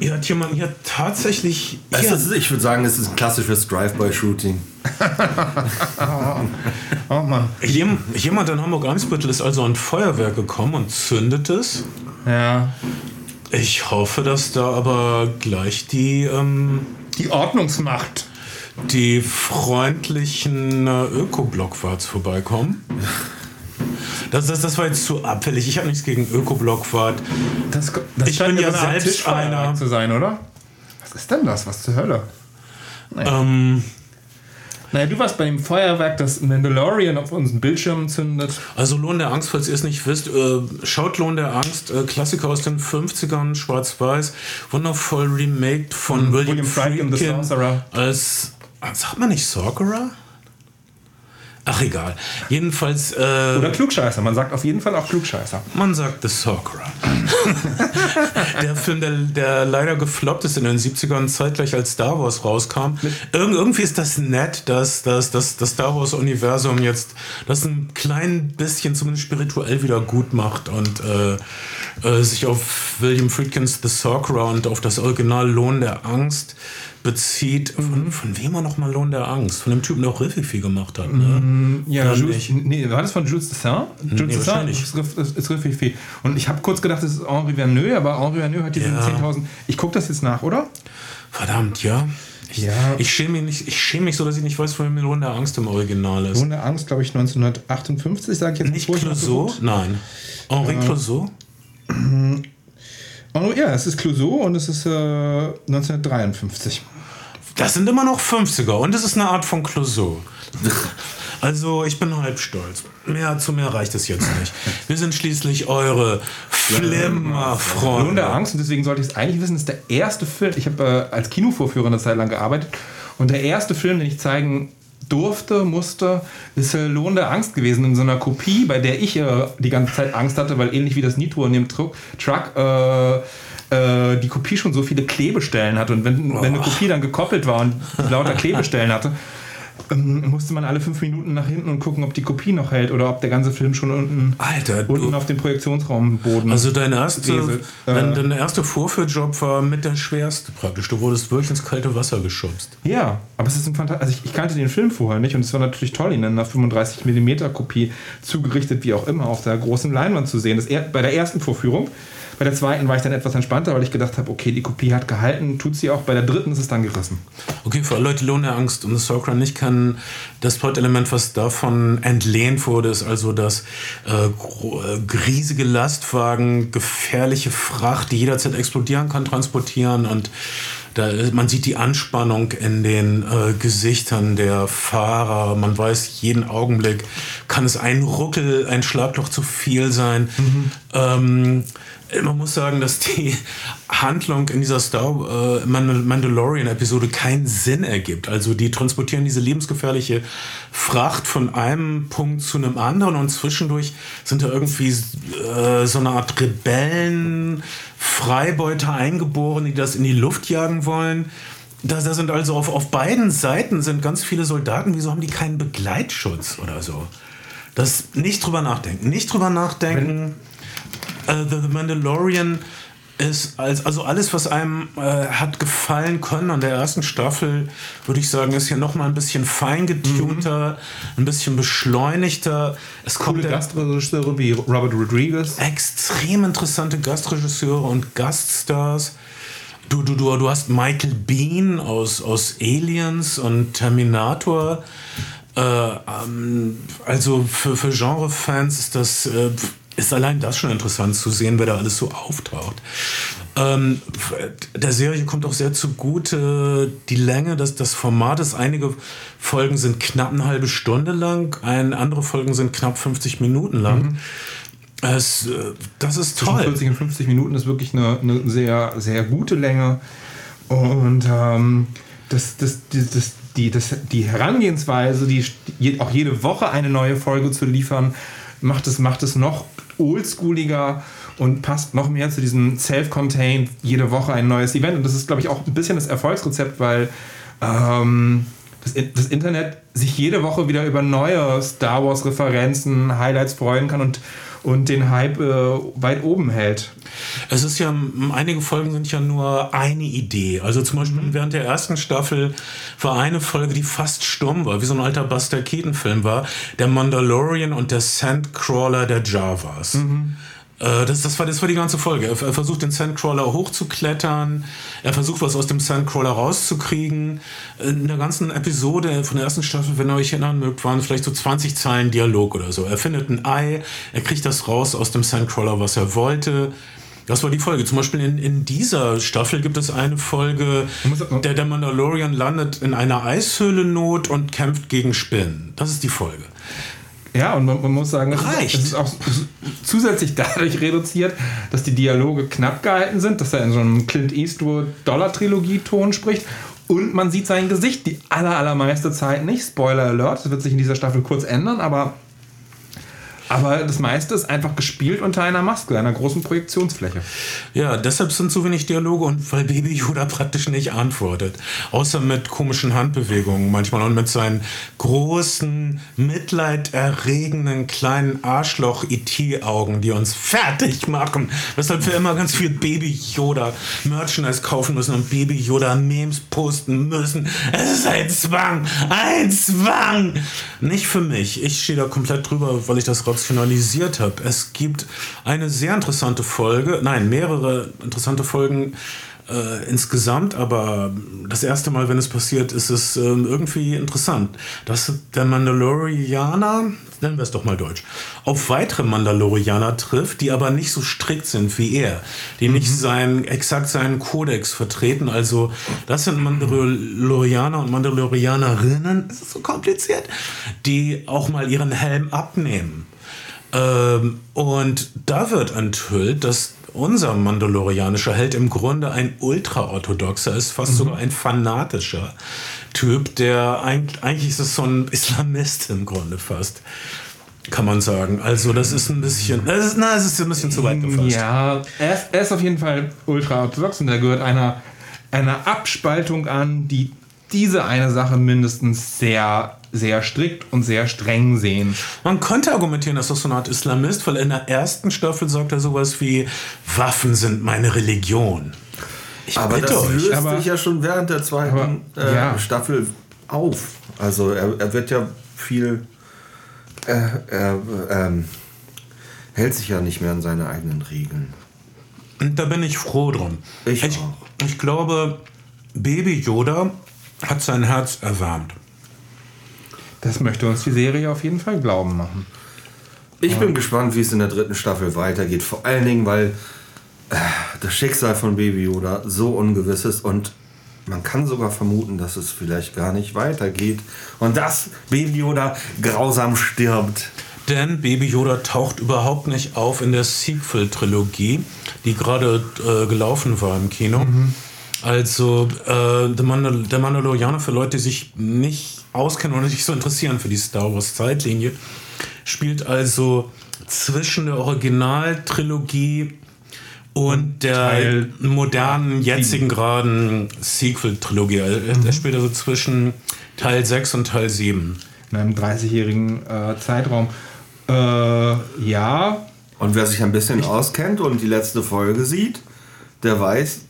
Hier hat jemand hier tatsächlich. Hier ist, ich würde sagen, es ist ein klassisches Drive-by-Shooting. (laughs) oh Mann. Jem, jemand in Hamburg-Eimsbüttel ist also an Feuerwerk gekommen und zündet es. Ja. Ich hoffe, dass da aber gleich die. Ähm, die Ordnungsmacht. Die freundlichen äh, Öko-Blockwarts vorbeikommen. Das, das, das war jetzt zu abfällig. Ich habe nichts gegen Öko-Blockwart. Das, das ich bin ja selbst einer. zu sein, oder? Was ist denn das? Was zur Hölle? Naja. Ähm, Naja, du warst bei dem Feuerwerk, das Mandalorian auf unseren Bildschirmen zündet. Also Lohn der Angst, falls ihr es nicht wisst, äh, schaut Lohn der Angst, äh, Klassiker aus den 50ern, schwarz-weiß, wundervoll remaked von William, William Friedkin, The Friedkin Sorcerer. als, sagt man nicht Sorcerer? Ach egal. Jedenfalls, äh, Oder Klugscheißer. Man sagt auf jeden Fall auch Klugscheißer. man sagt The Sorcerer. (laughs) der Film, der, der leider gefloppt ist in den 70ern, zeitgleich als Star Wars rauskam. Irg irgendwie ist das nett, dass, dass, dass das Star Wars-Universum jetzt das ein klein bisschen zumindest spirituell wieder gut macht und äh, äh, sich auf William Friedkins The Sorcerer und auf das Original Lohn der Angst bezieht. Von, von wem er nochmal Lohn der Angst? Von dem Typen, der auch Riffy gemacht hat. Ne? Ja, Dann Jules, nee, war das von Jules Dessin? Jules Dessin wahrscheinlich. ist, ist, ist Riffy Fee. Und ich habe kurz gedacht, das ist Henri Verneuil, aber Henri Verneuil hat diesen Ja. 10.000. Ich gucke das jetzt nach, oder? Verdammt, ja. Ich, Ja. ich schäme mich, nicht- ich schäme mich so, dass ich nicht weiß, von wem Lohn der Angst im Original ist. Ohne Angst, glaube ich, 1958, sage ich jetzt Nicht Clouseau? Nein. Henri Clouseau? Oh, ja, es ist Clouseau und es ist äh, 1953. Das sind immer noch 50er und es ist eine Art von Clouseau. (laughs) Also ich bin halb stolz. Mehr zu mehr reicht es jetzt nicht. Wir sind schließlich eure Flimmerfreunde. der Angst und deswegen sollte ich es eigentlich wissen, das ist der erste Film. Ich habe äh, als Kinovorführer eine Zeit lang gearbeitet und der erste Film, den ich zeigen durfte, musste, ist äh, Lohn der Angst gewesen in so einer Kopie, bei der ich äh, die ganze Zeit Angst hatte, weil ähnlich wie das Nitro in dem Truck, Truck äh, äh, die Kopie schon so viele Klebestellen hatte. Und wenn, wenn eine Kopie dann gekoppelt war und lauter (laughs) Klebestellen hatte, musste man alle fünf Minuten nach hinten und gucken, ob die Kopie noch hält oder ob der ganze Film schon unten, Alter, unten auf dem Projektionsraumboden also dein erster, dein, Äh. dein erster Vorführjob war mit der schwerste praktisch. Du wurdest wirklich ins kalte Wasser geschubst. Ja, aber es ist ein Fantas also ich, ich kannte den Film vorher nicht und es war natürlich toll, ihn in einer 35 mm Kopie zugerichtet, wie auch immer, auf der großen Leinwand zu sehen. Das er, bei der ersten Vorführung. Bei der zweiten war ich dann etwas entspannter, weil ich gedacht habe, okay, die Kopie hat gehalten, tut sie auch. Bei der dritten ist es dann gerissen. Okay, für alle Leute, die Lohn der Angst und das Sorcerer nicht kennen, das Plot-Element, was davon entlehnt wurde, ist also, dass äh, äh, riesige Lastwagen gefährliche Fracht, die jederzeit explodieren kann, transportieren und da, man sieht die Anspannung in den äh, Gesichtern der Fahrer. Man weiß, jeden Augenblick kann es ein Ruckel, ein Schlagloch zu viel sein. Ähm, man muss sagen, dass die Handlung in dieser Star äh, Mandal- Mandalorian-Episode keinen Sinn ergibt. Also die transportieren diese lebensgefährliche Fracht von einem Punkt zu einem anderen und zwischendurch sind da irgendwie äh, so eine Art Rebellen, Freibeuter eingeboren, die das in die Luft jagen wollen. Da, da sind also auf, auf beiden Seiten sind ganz viele Soldaten. Wieso haben die keinen Begleitschutz oder so? Das nicht drüber nachdenken. Nicht drüber nachdenken. Äh, The, Mandalorian ist als, also alles, was einem äh, hat gefallen können an der ersten Staffel, würde ich sagen, ist hier nochmal ein bisschen feingetunter, ein bisschen beschleunigter. Es Coole Gastregisseure wie Robert Rodriguez. extrem interessante Gastregisseure und Gaststars. Du, du, du, du hast Michael Bean aus, aus Aliens und Terminator. Äh, ähm, also für, für Genrefans ist das äh, ist allein das schon interessant zu sehen, wer da alles so auftaucht. Ähm, der Serie kommt auch sehr zugute die Länge, dass das Format ist. Einige Folgen sind knapp eine halbe Stunde lang, ein, andere Folgen sind knapp 50 Minuten lang. Es, äh, das ist Zwischen toll. 40 und 50 Minuten ist wirklich eine, eine sehr, sehr gute Länge. Und ähm, das, das, die, das, die, das, die Herangehensweise, die, auch jede Woche eine neue Folge zu liefern, macht es, macht es noch oldschooliger und passt noch mehr zu diesem self-contained, jede Woche ein neues Event. Und das ist, glaube ich, auch ein bisschen das Erfolgsrezept, weil ähm, das, das Internet sich jede Woche wieder über neue Star Wars-Referenzen, Highlights freuen kann und, und den Hype äh, weit oben hält. Es ist ja, einige Folgen sind ja nur eine Idee. Also zum Beispiel während der ersten Staffel war eine Folge, die fast stumm war, wie so ein alter Buster Keaton-Film war, der Mandalorian und der Sandcrawler der Javas. Äh, Das, das, war, das war die ganze Folge. Er, er versucht den Sandcrawler hochzuklettern, er versucht was aus dem Sandcrawler rauszukriegen. In der ganzen Episode von der ersten Staffel, wenn ihr euch erinnern mögt, waren vielleicht so 20 Zeilen Dialog oder so. Er findet ein Ei, er kriegt das raus aus dem Sandcrawler, was er wollte. Das war die Folge. Zum Beispiel in, in dieser Staffel gibt es eine Folge, der, der Mandalorian landet in einer Eishöhle Not und kämpft gegen Spinnen. Das ist die Folge. Ja, und man, man muss sagen, es Reicht. ist, es ist auch zusätzlich dadurch reduziert, dass die Dialoge knapp gehalten sind, dass er in so einem Clint Eastwood Dollar-Trilogie-Ton spricht. Und man sieht sein Gesicht die aller, allermeiste Zeit nicht. Spoiler Alert, das wird sich in dieser Staffel kurz ändern, aber, aber das meiste ist einfach gespielt unter einer Maske, einer großen Projektionsfläche. Ja, deshalb sind so wenig Dialoge und weil Baby Yoda praktisch nicht antwortet. Außer mit komischen Handbewegungen manchmal und mit seinen großen, mitleiderregenden kleinen Arschloch-IT-Augen, die uns fertig machen. Weshalb wir immer ganz viel Baby Yoda Merchandise kaufen müssen und Baby Yoda Memes posten müssen. Es ist ein Zwang, ein Zwang. Nicht für mich. Ich stehe da komplett drüber, weil ich das rationalisiert habe. Es gibt eine sehr interessante Folge, nein, mehrere interessante Folgen äh, insgesamt, aber das erste Mal, wenn es passiert, ist es ähm, irgendwie interessant, dass der Mandalorianer, nennen wir es doch mal deutsch, auf weitere Mandalorianer trifft, die aber nicht so strikt sind wie er, die nicht seinen, exakt seinen Kodex vertreten. Also das sind Mandalorianer und Mandalorianerinnen, es ist so kompliziert, die auch mal ihren Helm abnehmen. Ähm, und da wird enthüllt, dass unser mandalorianischer Held im Grunde ein ultraorthodoxer ist, fast sogar ein fanatischer Typ, der eigentlich, eigentlich ist es so ein Islamist im Grunde fast, kann man sagen. Also das ist ein bisschen, das ist, na, es ist ein bisschen zu weit gefasst. Ja, er ist, er ist auf jeden Fall ultra-orthodox und er gehört einer, einer Abspaltung an, die diese eine Sache mindestens sehr, sehr strikt und sehr streng sehen. Man könnte argumentieren, dass das so eine Art Islamist, weil in der ersten Staffel sagt er sowas wie, Waffen sind meine Religion. Ich Aber bitte das euch. löst aber- sich ja schon während der zweiten Aber, äh, ja. Staffel auf. Also er, er wird ja viel. Er, er ähm, hält sich ja nicht mehr an seine eigenen Regeln. Und da bin ich froh drum. Ich ich, auch. ich glaube, Baby Yoda hat sein Herz erwärmt. Das möchte uns die Serie auf jeden Fall glauben machen. Ich bin gespannt, wie es in der dritten Staffel weitergeht. Vor allen Dingen, weil äh, das Schicksal von Baby Yoda so ungewiss ist und man kann sogar vermuten, dass es vielleicht gar nicht weitergeht und dass Baby Yoda grausam stirbt. Denn Baby Yoda taucht überhaupt nicht auf in der Sequel-Trilogie, die gerade äh, gelaufen war im Kino. Also äh, der, Mandal der Mandalorianer, für Leute, die sich nicht auskennen oder sich so interessieren für die Star Wars-Zeitlinie, spielt also zwischen der Originaltrilogie und der Teil modernen, jetzigen geraden Sequel-Trilogie. Er, er spielt also zwischen Teil 6 und Teil 7. In einem 30-jährigen äh, Zeitraum. Äh, ja, Und wer sich ein bisschen auskennt und die letzte Folge sieht, der weiß,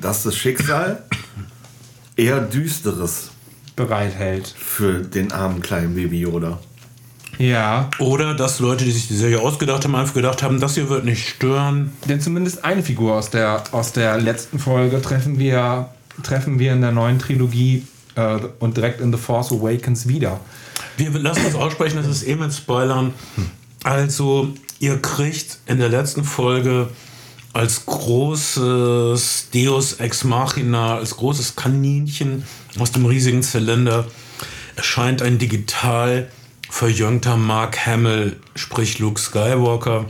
dass das Schicksal eher düsteres bereithält. für den armen kleinen Baby Yoda. Ja, Oder dass Leute, die sich die Serie ausgedacht haben, einfach gedacht haben, das hier wird nicht stören. denn zumindest eine Figur aus der, aus der letzten Folge treffen wir, treffen wir in der neuen Trilogie äh, und direkt in The Force Awakens wieder. Wir lassen uns aussprechen, das ist eh mit Spoilern. Also, ihr kriegt in der letzten Folge als großes Deus Ex Machina, als großes Kaninchen aus dem riesigen Zylinder erscheint ein digital verjüngter Mark Hamill, sprich Luke Skywalker,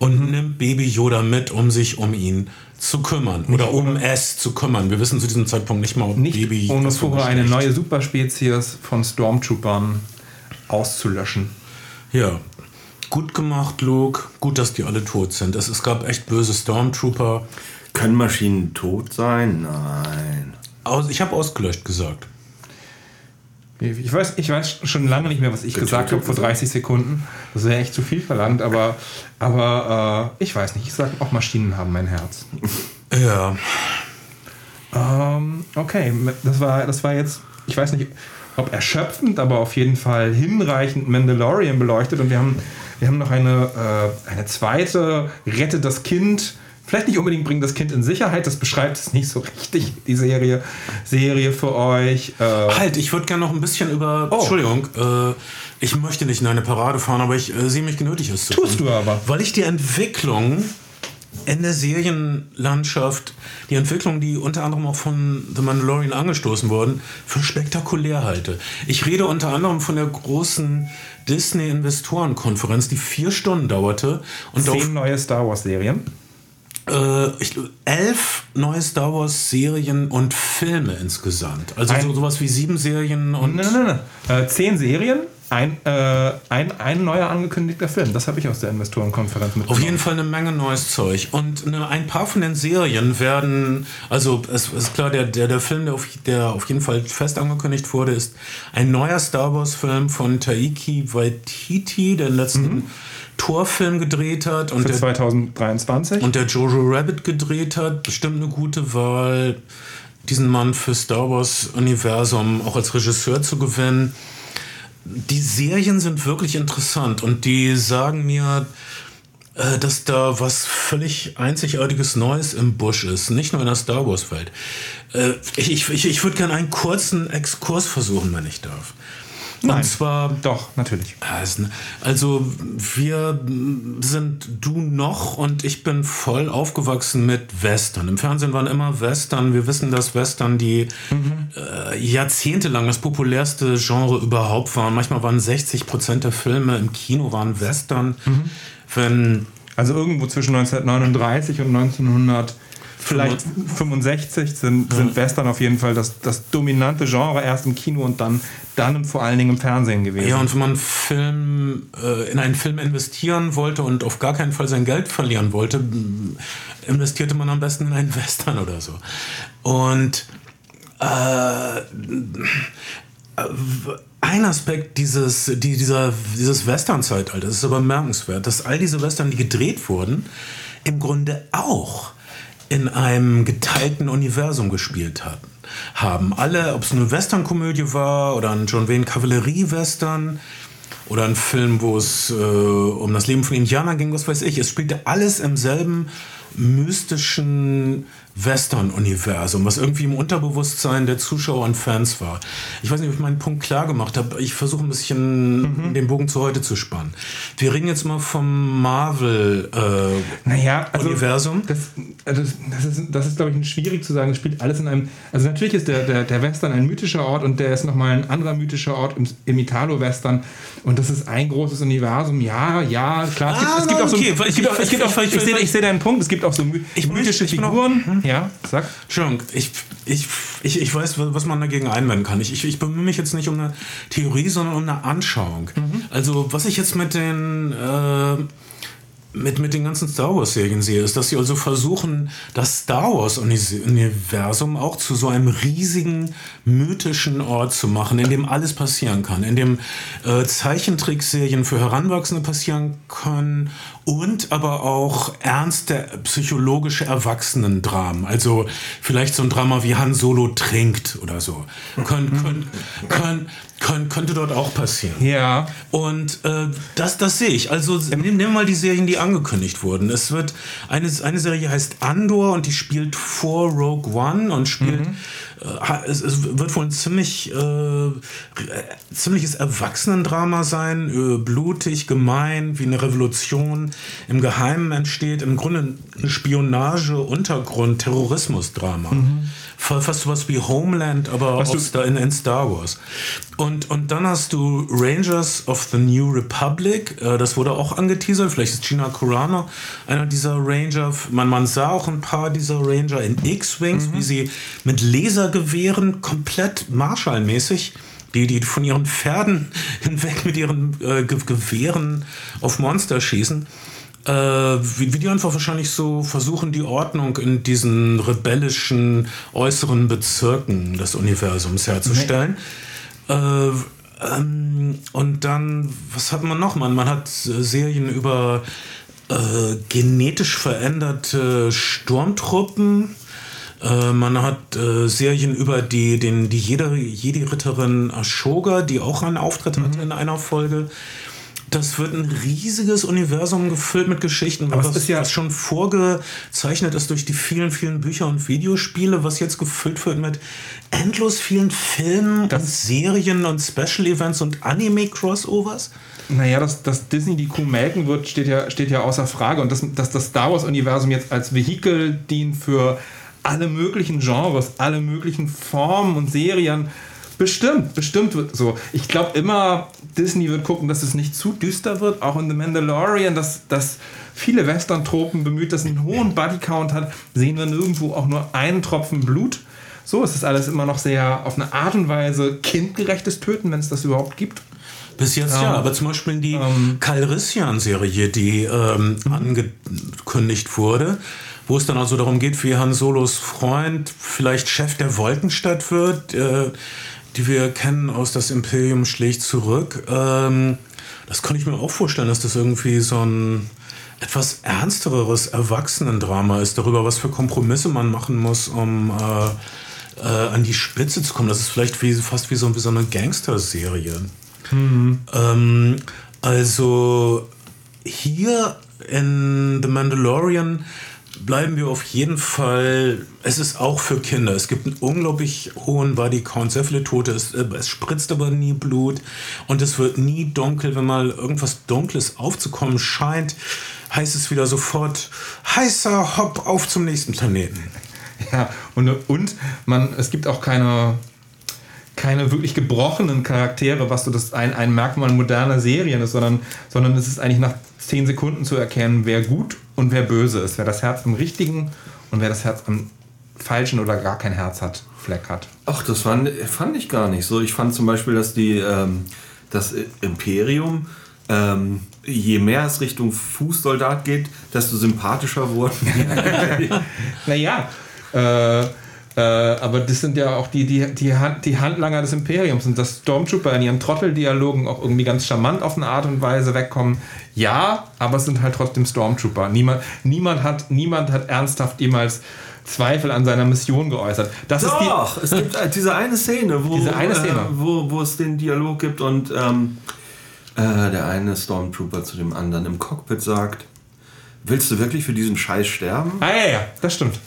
und nimmt Baby Yoda mit, um sich um ihn zu kümmern oder um es zu kümmern. Wir wissen zu diesem Zeitpunkt nicht mal, ob Nicht Baby ohne vorher eine neue Superspezies von Stormtroopern auszulöschen. Ja, gut gemacht, Luke. Gut, dass die alle tot sind. Es, es gab echt böse Stormtrooper. Können Maschinen tot sein? Nein. Aus, ich habe ausgelöscht gesagt. Ich weiß, ich weiß schon lange nicht mehr, was ich gesagt habe vor 30 Sekunden. Das wäre echt zu viel verlangt, aber, aber äh, ich weiß nicht. Ich sage auch Maschinen haben mein Herz. (laughs) Ja, Ähm, okay, das war, das war jetzt, ich weiß nicht, ob erschöpfend, aber auf jeden Fall hinreichend Mandalorian beleuchtet. Und wir haben, wir haben noch eine, äh, eine zweite Rette das Kind. Vielleicht nicht unbedingt bringt das Kind in Sicherheit, das beschreibt es nicht so richtig, die Serie, Serie für euch. Äh, halt, ich würde gerne noch ein bisschen über. Oh. Entschuldigung, äh, ich möchte nicht in eine Parade fahren, aber ich äh, sehe mich genötigt, es zu Tust tun. du aber. Weil ich die Entwicklung in der Serienlandschaft die Entwicklung, die unter anderem auch von The Mandalorian angestoßen wurden, für spektakulär halte. Ich rede unter anderem von der großen Disney-Investorenkonferenz, die vier Stunden dauerte. Und Zehn neue Star Wars-Serien. Äh, ich, elf neue Star Wars Serien und Filme insgesamt. Also ein, so, sowas wie sieben Serien und. Nein, nein, nein. Äh, zehn Serien, ein, äh, ein, ein neuer angekündigter Film. Das habe ich aus der Investorenkonferenz mitgenommen. Auf jeden Fall eine Menge neues Zeug. Und eine, ein paar von den Serien werden, also es ist klar, der, der, der Film, der auf, der auf jeden Fall fest angekündigt wurde, ist ein neuer Star Wars-Film von Taiki Waititi, der letzten. Mhm Torfilm gedreht hat. Und Für der, 2023. Und der Jojo Rabbit gedreht hat. Bestimmt eine gute Wahl, diesen Mann für Star Wars-Universum auch als Regisseur zu gewinnen. Die Serien sind wirklich interessant und die sagen mir, äh, dass da was völlig einzigartiges Neues im Busch ist, nicht nur in der Star Wars-Welt. Äh, ich, ich, ich würde gerne einen kurzen Exkurs versuchen, wenn ich darf. Nein. Und zwar. Doch, natürlich. Also, wir sind du noch und ich bin voll aufgewachsen mit Western. Im Fernsehen waren immer Western. Wir wissen, dass Western die mhm. äh, jahrzehntelang das populärste Genre überhaupt waren. Manchmal waren 60 Prozent der Filme im Kino waren Western. Mhm. Wenn also irgendwo zwischen 1939 und 1900 vielleicht 65 sind, sind Western auf jeden Fall das, das dominante Genre, erst im Kino und dann, dann vor allen Dingen im Fernsehen gewesen. Ja, und wenn man Film, äh, in einen Film investieren wollte und auf gar keinen Fall sein Geld verlieren wollte, investierte man am besten in einen Western oder so. Und äh, ein Aspekt dieses, dieser, dieses Western-Zeitalters ist aber bemerkenswert, dass all diese Western, die gedreht wurden, im Grunde auch in einem geteilten Universum gespielt hatten. Haben alle, ob es eine Western-Komödie war oder ein John Wayne Kavallerie-Western oder ein Film, wo es äh, um das Leben von Indianern ging, was weiß ich. Es spielte alles im selben mystischen Western-Universum, was irgendwie im Unterbewusstsein der Zuschauer und Fans war. Ich weiß nicht, ob ich meinen Punkt klar gemacht habe. Ich versuche ein bisschen mhm. den Bogen zu heute zu spannen. Wir reden jetzt mal vom Marvel-Universum. Äh, naja, also das, also das, das, ist, das ist, glaube ich, schwierig zu sagen. Es spielt alles in einem. Also, natürlich ist der, der, der Western ein mythischer Ort und der ist nochmal ein anderer mythischer Ort im, im Italo-Western. Und das ist ein großes Universum. Ja, ja, klar. Es gibt, ah, es gibt okay. auch so. Es gibt, es gibt auch, ich, sehe, ich sehe deinen Punkt. Es gibt auch so mythische Figuren. Ja, sag. Entschuldigung, ich, ich, ich, ich weiß, was man dagegen einwenden kann. Ich, ich, ich bemühe mich jetzt nicht um eine Theorie, sondern um eine Anschauung. Mhm. Also, was ich jetzt mit den. Äh, mit, mit den ganzen Star Wars-Serien sehe, ist, dass sie also versuchen, das Star Wars-Universum auch zu so einem riesigen, mythischen Ort zu machen, in dem alles passieren kann, in dem äh, Zeichentrickserien für Heranwachsende passieren können und aber auch ernste psychologische Erwachsenendramen. Also vielleicht so ein Drama wie Han Solo trinkt oder so. Kön, (laughs) kön, kön, kön, könnte dort auch passieren. Ja. Und äh, das, das sehe ich. Also nehmen wir mal die Serien, die angekündigt wurden. Es wird eine, eine Serie heißt Andor und die spielt vor Rogue One und spielt. Mhm äh, es, es, wird wohl ein ziemlich, äh, ziemliches Erwachsenendrama sein, äh, blutig, gemein, wie eine Revolution im Geheimen entsteht. Im Grunde eine Spionage, Untergrund, Terrorismusdrama. Mhm fast sowas wie Homeland, aber auch in, in, Star Wars. Und, und dann hast du Rangers of the New Republic, äh, das wurde auch angeteasert, vielleicht ist Gina Carano einer dieser Ranger. Man, man sah auch ein paar dieser Ranger in X-Wings, mhm. wie sie mit Lasergewehren komplett Marshall-mäßig die, die von ihren Pferden (laughs) hinweg mit ihren äh, Gewehren auf Monster schießen äh, wie, die einfach wahrscheinlich so versuchen, die Ordnung in diesen rebellischen äußeren Bezirken des Universums herzustellen. Nee. Äh, ähm, und dann, was hat man noch? Man, man hat Serien über äh, genetisch veränderte Sturmtruppen. Äh, man hat äh, Serien über die, den, die Jedi-Ritterin Ashoga, die auch einen Auftritt mhm. hatte in einer Folge das wird ein riesiges Universum gefüllt mit Geschichten, was, das, ja was schon vorgezeichnet ist durch die vielen, vielen Bücher und Videospiele, was jetzt gefüllt wird mit endlos vielen Filmen und Serien und Special Events und Anime-Crossovers. Naja, dass, dass Disney die Kuh melken wird, steht ja, steht ja außer Frage. Und dass, dass das Star Wars-Universum jetzt als Vehikel dient für alle möglichen Genres, alle möglichen Formen und Serien. Bestimmt, bestimmt wird so. Ich glaube immer, Disney wird gucken, dass es nicht zu düster wird, auch in The Mandalorian, dass, dass viele Western-Tropen bemüht, dass es einen hohen Bodycount hat, sehen wir nirgendwo auch nur einen Tropfen Blut. So ist es alles immer noch sehr auf eine Art und Weise kindgerechtes Töten, wenn es das überhaupt gibt. Bis jetzt ja, aber zum Beispiel die ähm, Calrissian-Serie, die ähm, angekündigt wurde, wo es dann also darum geht, wie Han Solos Freund vielleicht Chef der Wolkenstadt wird, äh, die wir kennen aus Das Imperium schlägt zurück. Ähm, das kann ich mir auch vorstellen, dass das irgendwie so ein etwas ernstereres Erwachsenendrama ist, darüber, was für Kompromisse man machen muss, um äh, äh, an die Spitze zu kommen. Das ist vielleicht wie, fast wie so, wie so eine Gangster-Serie. Mhm. Ähm, also hier in The Mandalorian bleiben wir auf jeden Fall. Es ist auch für Kinder. Es gibt einen unglaublich hohen Bodycount, sehr viele Tote. Es, äh, es, spritzt aber nie Blut und es wird nie dunkel. Wenn mal irgendwas Dunkles aufzukommen scheint, heißt es wieder sofort heißer Hopp auf zum nächsten Planeten. Ja, und, und man, es gibt auch keine keine wirklich gebrochenen Charaktere, was so das ein, ein Merkmal moderner Serien ist, sondern, sondern es ist eigentlich nach zehn Sekunden zu erkennen, wer gut und wer böse ist, wer das Herz am richtigen und wer das Herz am falschen oder gar kein Herz hat, Fleck hat. Ach, das fand, fand ich gar nicht so. Ich fand zum Beispiel, dass die ähm, das Imperium ähm, je mehr es Richtung Fußsoldat geht, desto sympathischer wurden. (laughs) naja, äh, äh, aber das sind ja auch die, die, die, Hand, die Handlanger des Imperiums und dass Stormtrooper in ihren Trotteldialogen auch irgendwie ganz charmant auf eine Art und Weise wegkommen. Ja, aber es sind halt trotzdem Stormtrooper. Niemand, niemand, hat, niemand hat ernsthaft jemals Zweifel an seiner Mission geäußert. Das Doch, ist die, es gibt äh, diese eine Szene, wo, eine Szene. Äh, wo, wo es den Dialog gibt und ähm, äh, der eine Stormtrooper zu dem anderen im Cockpit sagt, willst du wirklich für diesen Scheiß sterben? Ah ja, ja, das stimmt.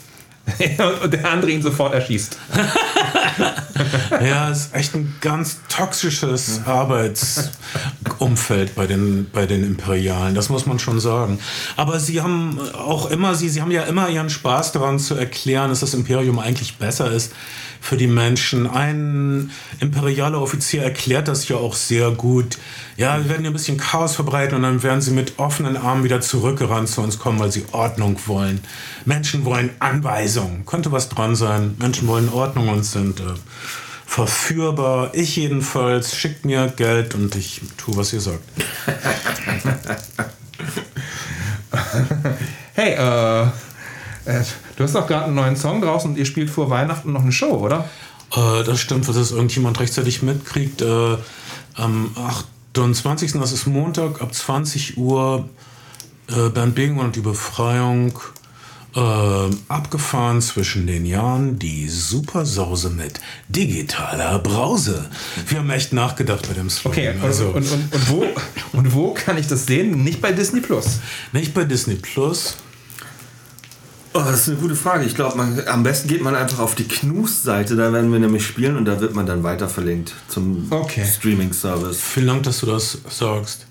(laughs) und der andere ihn sofort erschießt. (laughs) ja, ist echt ein ganz toxisches Arbeitsumfeld bei den, bei den Imperialen, das muss man schon sagen. Aber sie haben auch immer, sie, sie haben ja immer ihren Spaß daran zu erklären, dass das Imperium eigentlich besser ist für die Menschen. Ein imperialer Offizier erklärt das ja auch sehr gut ja, wir werden hier ein bisschen Chaos verbreiten und dann werden sie mit offenen Armen wieder zurückgerannt zu uns kommen, weil sie Ordnung wollen. Menschen wollen Anweisungen. Könnte was dran sein. Menschen wollen Ordnung und sind äh, verführbar. Ich jedenfalls. Schickt mir Geld und ich tue, was ihr sagt. (laughs) hey, äh, äh, du hast doch gerade einen neuen Song draußen und ihr spielt vor Weihnachten noch eine Show, oder? Äh, das stimmt, was es irgendjemand rechtzeitig mitkriegt. Äh, am 8. Am 20. das ist Montag ab 20 Uhr äh, Bernd Bing und die Befreiung. Äh, abgefahren zwischen den Jahren die Supersause mit digitaler Brause. Wir haben echt nachgedacht bei dem Slogan. Okay, und, also. und, und, und, wo, und wo kann ich das sehen? Nicht bei Disney Plus. Nicht bei Disney Plus. Oh, das ist eine gute Frage. Ich glaube, am besten geht man einfach auf die Knus-Seite, da werden wir nämlich spielen und da wird man dann weiter verlinkt zum okay. Streaming-Service. Vielen Dank, dass du das sagst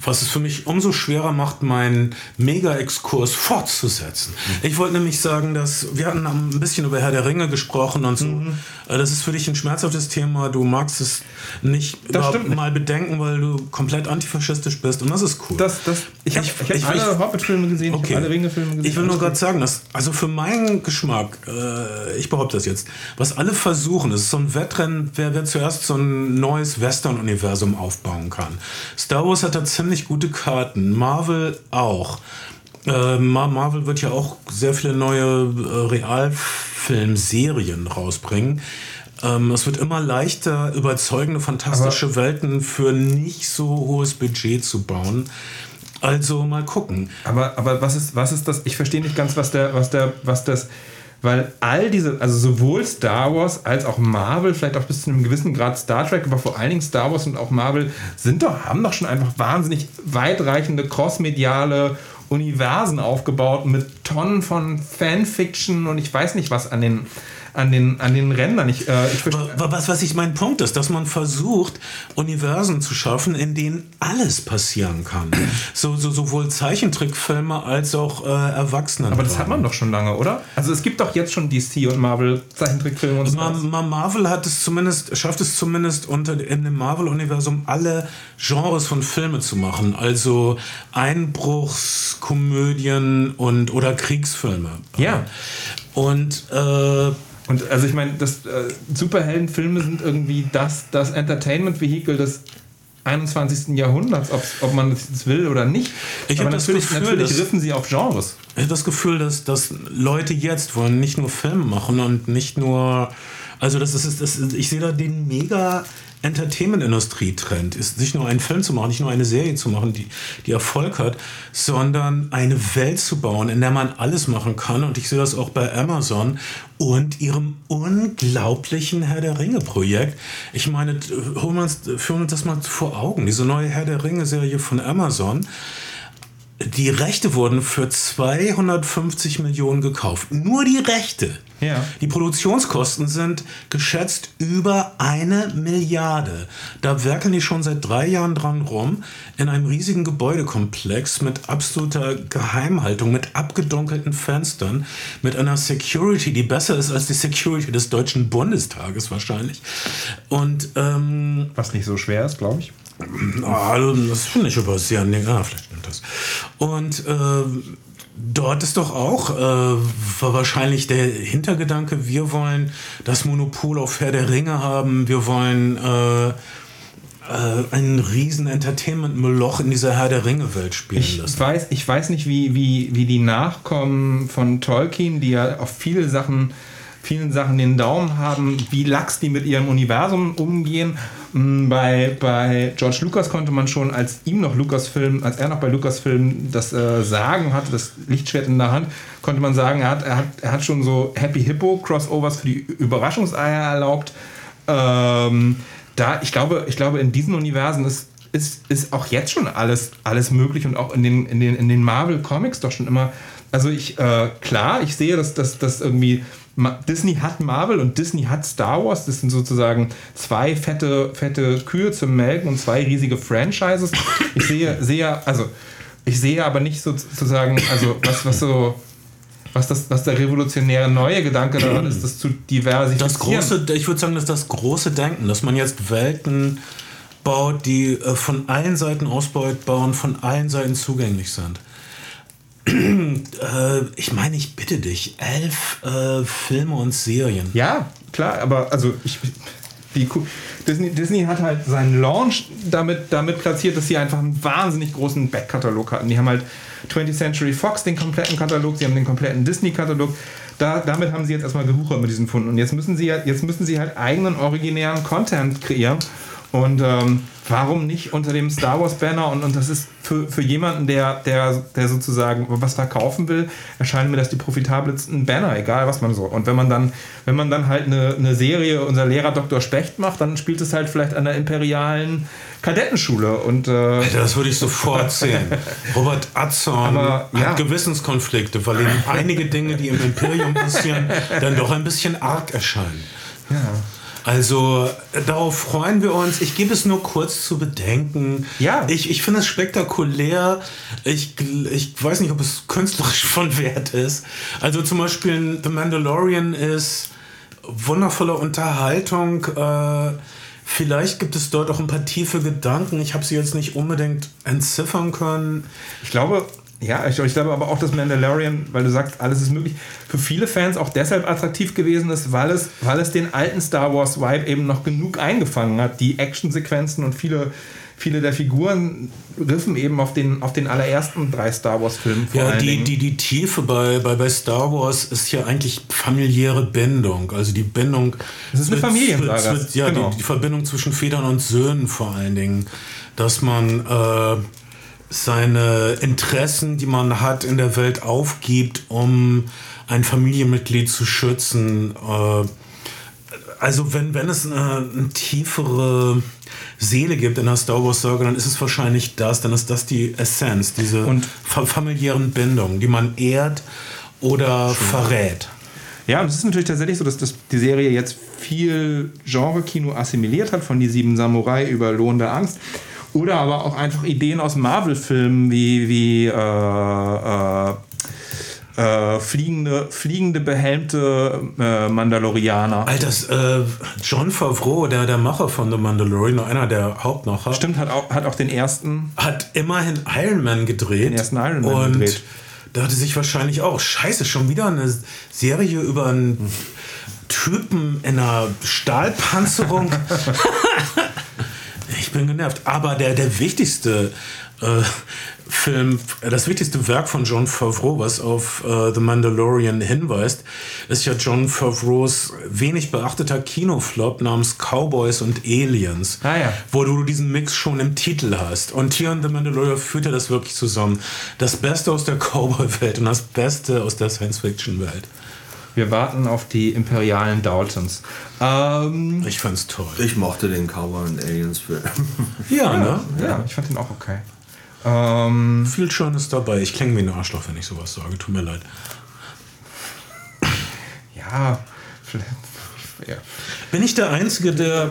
was es für mich umso schwerer macht, meinen Mega-Exkurs fortzusetzen. Mhm. Ich wollte nämlich sagen, dass wir hatten ein bisschen über Herr der Ringe gesprochen und so. Mhm. Äh, das ist für dich ein schmerzhaftes Thema. Du magst es nicht, nicht. mal bedenken, weil du komplett antifaschistisch bist und das ist cool. Das, das, ich habe hab ich, alle Hobbit-Filme gesehen, okay. ich habe alle Ringe-Filme gesehen. Ich will nur gerade sagen, dass, also für meinen Geschmack, äh, ich behaupte das jetzt, was alle versuchen, ist so ein Wettrennen, wer, wer zuerst so ein neues Western-Universum aufbauen kann. Star Wars hat da ziemlich gute Karten. Marvel auch. Äh, Marvel wird ja auch sehr viele neue äh, Realfilmserien rausbringen. Ähm, es wird immer leichter, überzeugende, fantastische aber Welten für nicht so hohes Budget zu bauen. Also mal gucken. Aber, aber was, ist, was ist das? Ich verstehe nicht ganz, was der, was der, was das weil all diese, also sowohl Star Wars als auch Marvel, vielleicht auch bis zu einem gewissen Grad Star Trek, aber vor allen Dingen Star Wars und auch Marvel sind doch, haben doch schon einfach wahnsinnig weitreichende crossmediale Universen aufgebaut mit Tonnen von Fanfiction und ich weiß nicht was an den an den, an den Rändern. Ich, äh, ich was, was ich mein Punkt ist, dass man versucht, Universen zu schaffen, in denen alles passieren kann. So, so sowohl Zeichentrickfilme als auch äh, Erwachsenen. Aber das hat man doch schon lange, oder? Also es gibt doch jetzt schon DC und Marvel Zeichentrickfilme und so. Ma Marvel hat es zumindest, schafft es zumindest unter in dem Marvel-Universum alle Genres von Filmen zu machen. Also Einbruchskomödien und oder Kriegsfilme. Ja. Und äh, und also ich meine, das äh, Superheldenfilme sind irgendwie das, das Entertainment-Vehikel des 21. Jahrhunderts, ob man das will oder nicht. Ich habe natürlich, Gefühl, natürlich riffen sie auf Genres. Ich habe das Gefühl, dass, dass Leute jetzt wollen nicht nur Filme machen und nicht nur. Also das ist, das ist ich sehe da den mega Entertainment-Industrie-Trend ist, nicht nur einen Film zu machen, nicht nur eine Serie zu machen, die, die Erfolg hat, sondern eine Welt zu bauen, in der man alles machen kann. Und ich sehe das auch bei Amazon und ihrem unglaublichen Herr der Ringe-Projekt. Ich meine, holen wir uns, führen uns das mal vor Augen. Diese neue Herr der Ringe-Serie von Amazon die Rechte wurden für 250 Millionen gekauft. Nur die Rechte. Ja. Die Produktionskosten sind geschätzt über eine Milliarde. Da werkeln die schon seit drei Jahren dran rum in einem riesigen Gebäudekomplex mit absoluter Geheimhaltung, mit abgedunkelten Fenstern, mit einer Security, die besser ist als die Security des Deutschen Bundestages wahrscheinlich. Und ähm, was nicht so schwer ist, glaube ich. Also, das finde ich. Nee, ah, vielleicht nimmt das. Und äh, dort ist doch auch äh, wahrscheinlich der Hintergedanke, wir wollen das Monopol auf Herr der Ringe haben, wir wollen äh, äh, ein riesen Entertainment-Moloch in dieser Herr der Ringe-Welt spielen ich lassen. Weiß, ich weiß nicht, wie, wie, wie die Nachkommen von Tolkien, die ja auf viele Sachen vielen Sachen den Daumen haben, wie lax die mit ihrem Universum umgehen. Mm, bei, bei George Lucas konnte man schon, als ihm noch Lucasfilm, als er noch bei Lucasfilm das äh, Sagen hatte, das Lichtschwert in der Hand, konnte man sagen, er hat, er hat, er hat schon so Happy Hippo Crossovers für die Überraschungseier erlaubt. Ähm, da, ich glaube, ich glaube, in diesen Universen ist, ist, ist auch jetzt schon alles, alles möglich und auch in den, in den, in den Marvel Comics doch schon immer. Also ich, äh, klar, ich sehe, dass das irgendwie Disney hat Marvel und Disney hat Star Wars. Das sind sozusagen zwei fette, fette Kühe zum Melken und zwei riesige Franchises. Ich sehe, sehe, also ich sehe aber nicht sozusagen, also was, was so was, das, was der revolutionäre neue Gedanke daran ist, das zu diversifizieren. Das große, ich würde sagen, das ist das große Denken, dass man jetzt Welten baut, die äh, von allen Seiten ausbeutbar und von allen Seiten zugänglich sind. Äh, ich meine, ich bitte dich, elf äh, Filme und Serien. Ja, klar, aber also ich, die, Disney, Disney hat halt seinen Launch damit, damit platziert, dass sie einfach einen wahnsinnig großen Backkatalog hatten. Die haben halt 20th Century Fox den kompletten Katalog, sie haben den kompletten Disney-Katalog. Da, damit haben sie jetzt erstmal gewuchert mit diesen Funden. Und jetzt müssen sie, jetzt müssen sie halt eigenen originären Content kreieren. Und ähm, warum nicht unter dem Star Wars Banner? Und, und das ist für, für jemanden, der, der, der sozusagen was verkaufen will, erscheinen mir das die profitabelsten Banner, egal was man so. Und wenn man dann, wenn man dann halt eine, eine Serie, unser Lehrer Dr. Specht macht, dann spielt es halt vielleicht an der imperialen Kadettenschule. Und, äh das würde ich sofort (laughs) sehen. Robert Atzorn Aber, ja. hat Gewissenskonflikte, weil ihm einige Dinge, die im Imperium passieren, dann doch ein bisschen arg erscheinen. Ja. Also darauf freuen wir uns. Ich gebe es nur kurz zu bedenken. Ja. Ich, ich finde es spektakulär. Ich, ich weiß nicht, ob es künstlerisch von Wert ist. Also zum Beispiel The Mandalorian ist wundervolle Unterhaltung. Äh, vielleicht gibt es dort auch ein paar tiefe Gedanken. Ich habe sie jetzt nicht unbedingt entziffern können. Ich glaube, ja, ich, ich, glaube aber auch, dass Mandalorian, weil du sagst, alles ist möglich, für viele Fans auch deshalb attraktiv gewesen ist, weil es, weil es den alten Star Wars Vibe eben noch genug eingefangen hat. Die Actionsequenzen und viele, viele der Figuren riffen eben auf den, auf den allerersten drei Star Wars-Filmen. Ja, die, die, die Tiefe bei, bei, bei Star Wars ist ja eigentlich familiäre Bindung. Also die Bindung. Das ist eine Familiensaga. Ja, genau. die, die Verbindung zwischen Vätern und Söhnen vor allen Dingen. Dass man. Äh, seine Interessen, die man hat in der Welt, aufgibt, um ein Familienmitglied zu schützen. Äh, also wenn, wenn es eine, eine tiefere Seele gibt in der Star Wars Saga, dann ist es wahrscheinlich das, dann ist das die Essenz, diese und familiären Bindungen, die man ehrt oder Schön. verrät. Ja, und es ist natürlich tatsächlich so, dass das, die Serie jetzt viel Genre-Kino assimiliert hat, von die sieben Samurai über lohnende Angst. Oder aber auch einfach Ideen aus Marvel-Filmen wie, wie äh, äh, äh, fliegende, fliegende, behelmte äh, Mandalorianer. Alter, äh, John Favreau, der, der Macher von The Mandalorian, einer der Hauptmacher. Stimmt, hat auch, hat auch den ersten. Hat immerhin Iron Man gedreht. Den ersten Iron Man und gedreht. Da hatte sich wahrscheinlich auch, scheiße, schon wieder eine Serie über einen Typen in einer Stahlpanzerung. (laughs) ich bin genervt. Aber der, der wichtigste äh, Film, das wichtigste Werk von John Favreau, was auf äh, The Mandalorian hinweist, ist ja John Favreaus wenig beachteter Kinoflop namens Cowboys und Aliens, Ah, ja. wo du diesen Mix schon im Titel hast. Und hier in The Mandalorian führt er das wirklich zusammen. Das Beste aus der (laughs) Cowboy-Welt und das Beste aus der Science-Fiction-Welt. Wir warten auf die imperialen Daltons. Ähm, Ich fand's toll. Ich mochte den Cowboy und Aliens Film. Ja, ne? ja, ich fand den auch okay. Ähm, Viel Schönes dabei. Ich klinge wie ein Arschloch, wenn ich sowas sage. Tut mir leid. ja, vielleicht- ja. Bin ich der Einzige, der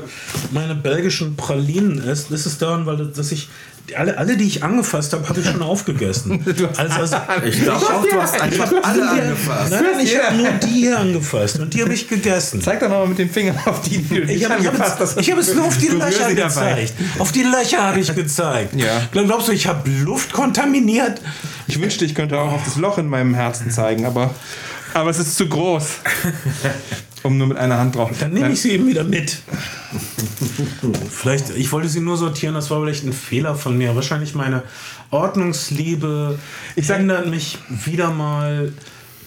meine belgischen Pralinen isst? Ist es daran, weil dass ich alle, alle die ich angefasst habe, habe ich schon aufgegessen. (laughs) Also, also, Ich glaube auch, du hast einfach alle angefasst. nein, ich habe nur die hier angefasst und die habe ich gegessen. Zeig doch noch mal mit dem Finger auf die, die du Ich nicht habe angefasst hast. hab es nur auf die Löcher gezeigt. Auf die Löcher habe ich gezeigt. Ja. Glaubst du, ich habe Luft kontaminiert? Ich wünschte, ich könnte auch auf das Loch in meinem Herzen zeigen, aber, aber es ist zu groß, (laughs) um nur mit einer Hand drauf. Dann nehme ich sie eben wieder mit. (laughs) Vielleicht, ich wollte sie nur sortieren, das war vielleicht ein Fehler von mir. Wahrscheinlich meine Ordnungsliebe Ich sag- hindert mich wieder mal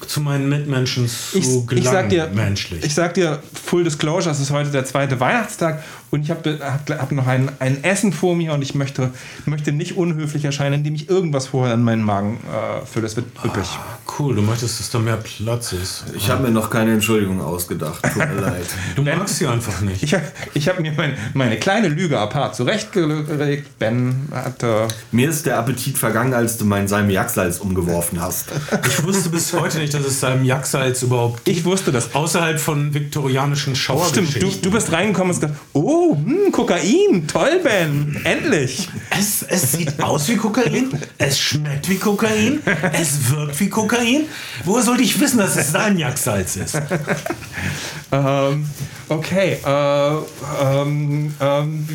zu meinen Mitmenschen zu ich, gelangen, ich sag dir, menschlich. ich sag dir, Full Disclosure, es ist heute der zweite Weihnachtstag und ich habe hab, hab noch ein, ein Essen vor mir und ich möchte, möchte nicht unhöflich erscheinen, indem ich irgendwas vorher in meinen Magen äh, fülle. Das wird üppig. cool, du möchtest, dass da mehr Platz ist. Ich habe mir noch keine Entschuldigung ausgedacht. Tut mir (laughs) leid. Du magst sie einfach nicht. Ich habe ich hab mir mein, meine kleine Lüge apart zurechtgelegt. Ben hat. Äh, Mir ist der Appetit vergangen, als du meinen Salmiaksalz umgeworfen hast. Ich wusste bis heute nicht, dass es Salmiaksalz überhaupt gibt. ich wusste das. Außerhalb von viktorianischen Stimmt, Schauergeschichten. du, du bist reingekommen und hast gedacht, oh, hm, Kokain, toll, Ben, endlich. Es, es sieht aus wie Kokain, es schmeckt wie Kokain, es wirkt wie Kokain. Woher sollte ich wissen, dass es Salmiaksalz ist? Ähm, okay, äh, ähm, ähm,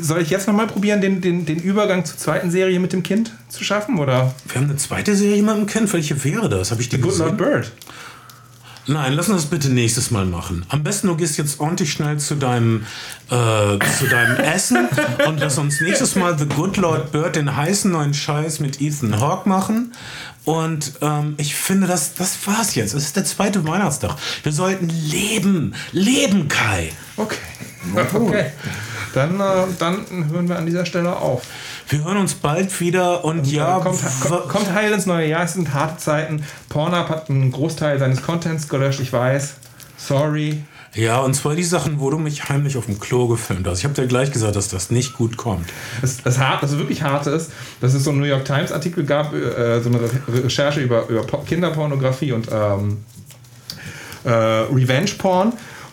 soll ich jetzt nochmal probieren, den, den, den Übergang zur zweiten Serie mit dem Kind zu schaffen? Oder Wir haben eine zweite Serie jemandem kennt. Welche wäre das? Habe ich die Good Lord gesehen? Bird? Nein, lass uns das bitte nächstes Mal machen. Am besten du gehst jetzt ordentlich schnell zu deinem, äh, zu deinem (laughs) Essen und lass uns nächstes Mal The Good Lord Bird, den heißen neuen Scheiß mit Ethan Hawke machen. Und ähm, ich finde, das, das war's jetzt. Es ist der zweite Weihnachtstag. Wir sollten leben. Leben, Kai. Okay. (laughs) Okay. Dann, äh, dann hören wir an dieser Stelle auf. Wir hören uns bald wieder und ja, kommt, kommt, kommt heil ins neue Jahr, es sind harte Zeiten. Pornhub hat einen Großteil seines Contents gelöscht, ich weiß. Sorry. ja, und zwar die Sachen, wo du mich heimlich auf dem Klo gefilmt hast. Ich habe dir gleich gesagt, dass das nicht gut kommt. Das, das, hart, das wirklich harte ist, dass es so einen New York Times Artikel gab, äh, so eine Re Recherche über, über Po- Kinderpornografie und ähm, äh, Revenge Porn.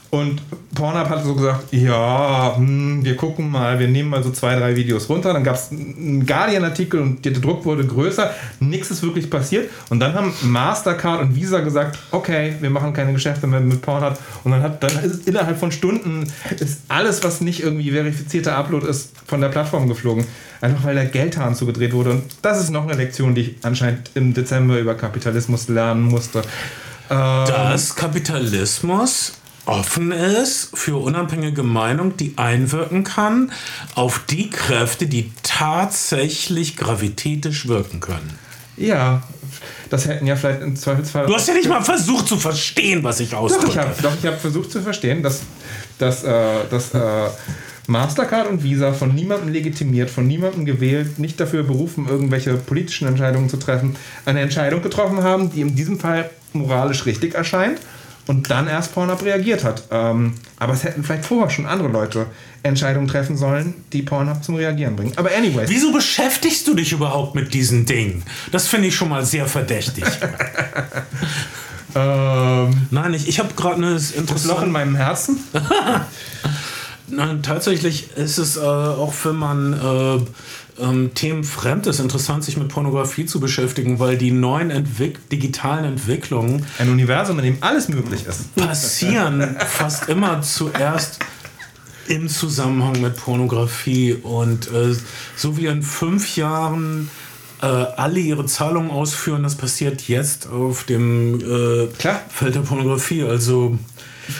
Und Pornhub hat so gesagt, ja, hm, wir gucken mal, wir nehmen mal so zwei, drei Videos runter. Dann gab es einen Guardian-Artikel und der Druck wurde größer. Nichts ist wirklich passiert. Und dann haben Mastercard und Visa gesagt, okay, wir machen keine Geschäfte mehr mit Pornhub. Und dann hat dann ist innerhalb von Stunden ist alles, was nicht irgendwie verifizierter Upload ist, von der Plattform geflogen. Einfach weil der Geldhahn zugedreht wurde. Und das ist noch eine Lektion, die ich anscheinend im Dezember über Kapitalismus lernen musste. Ähm, dass Kapitalismus offen ist für unabhängige Meinung, die einwirken kann auf die Kräfte, die tatsächlich gravitätisch wirken können. Ja, das hätten ja vielleicht im Zweifelsfall. Du hast ja nicht mal versucht zu verstehen, was ich doch, ausdrücke. ich habe doch, ich hab versucht zu verstehen, dass, dass, äh, dass äh, Mastercard und Visa von niemandem legitimiert, von niemandem gewählt, nicht dafür berufen, irgendwelche politischen Entscheidungen zu treffen, eine Entscheidung getroffen haben, die in diesem Fall moralisch richtig erscheint und dann erst Pornhub reagiert hat. Ähm, aber es hätten vielleicht vorher schon andere Leute Entscheidungen treffen sollen, die Pornhub zum Reagieren bringen. Aber anyways. Wieso beschäftigst du dich überhaupt mit diesen Dingen? Das finde ich schon mal sehr verdächtig. (laughs) Ähm, Nein, ich, ich habe gerade eine das Loch in interessante. meinem Herzen. (laughs) Nein, tatsächlich ist es äh, auch, wenn man äh, ähm, Themen fremd ist, interessant, sich mit Pornografie zu beschäftigen, weil die neuen Entwick digitalen Entwicklungen Ein Universum, in dem alles möglich ist. passieren (laughs) fast immer zuerst im Zusammenhang mit Pornografie. Und äh, so wie in fünf Jahren äh, alle ihre Zahlungen ausführen, das passiert jetzt auf dem äh. Feld der Pornografie. Also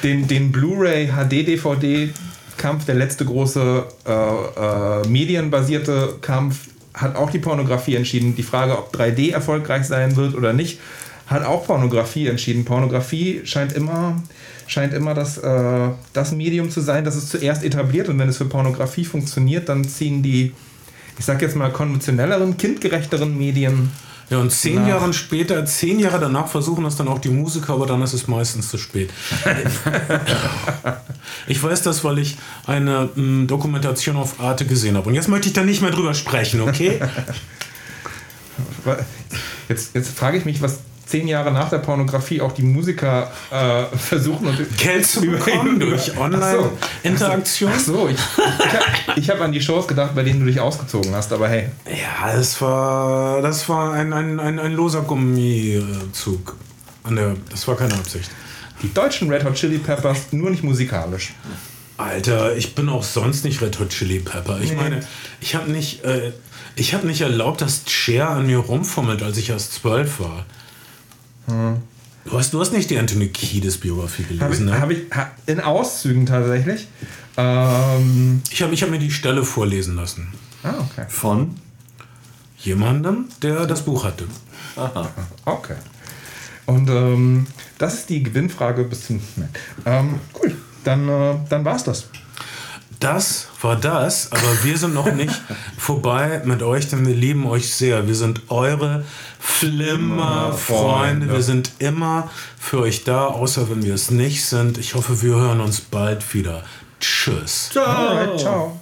Den, den Blu-ray HD-DVD Kampf, der letzte große äh, äh, medienbasierte Kampf, hat auch die Pornografie entschieden. Die Frage, ob 3D erfolgreich sein wird oder nicht, hat auch Pornografie entschieden. Pornografie scheint immer, scheint immer das, äh, das Medium zu sein, das es zuerst etabliert. Und wenn es für Pornografie funktioniert, dann ziehen die, ich sag jetzt mal, konventionelleren, kindgerechteren Medien. Ja, und zehn Nach- Jahre später, zehn Jahre danach versuchen das dann auch die Musiker, aber dann ist es meistens zu spät. (laughs) ich weiß das, weil ich eine m, Dokumentation auf Arte gesehen habe. Und jetzt möchte ich da nicht mehr drüber sprechen, okay? (laughs) Jetzt, jetzt frage ich mich, was zehn Jahre nach der Pornografie auch die Musiker äh, versuchen und Geld zu bekommen durch Ach so. Online-Interaktion. Ach so, ich, ich habe hab an die Shows gedacht, bei denen du dich ausgezogen hast, aber hey. Ja, das war, das war ein, ein, ein, ein loser Gummizug. Der, das war keine Absicht. Die deutschen Red Hot Chili Peppers nur nicht musikalisch. Alter, ich bin auch sonst nicht Red Hot Chili Pepper. Ich Nee. meine, ich habe nicht, äh, ich habe nicht erlaubt, dass Cher an mir rumfummelt, als ich erst zwölf war. Du, hast, du hast nicht die Anthony Kiedis Biografie Habe ich, gelesen, ne? hab ich in Auszügen tatsächlich. Ähm, Ich habe ich hab mir die Stelle vorlesen lassen. ah, okay. Von? Jemandem, der das Buch hatte. Okay. Und ähm, das ist die Gewinnfrage bis zum. Ähm, cool. Dann, äh, dann war's das. Das war das, aber wir sind noch nicht (laughs) vorbei mit euch, denn wir lieben euch sehr. Wir sind eure Flimmer-Freunde. Wir sind immer für euch da, außer wenn wir es nicht sind. Ich hoffe, wir hören uns bald wieder. Tschüss. Ciao. Alright, ciao.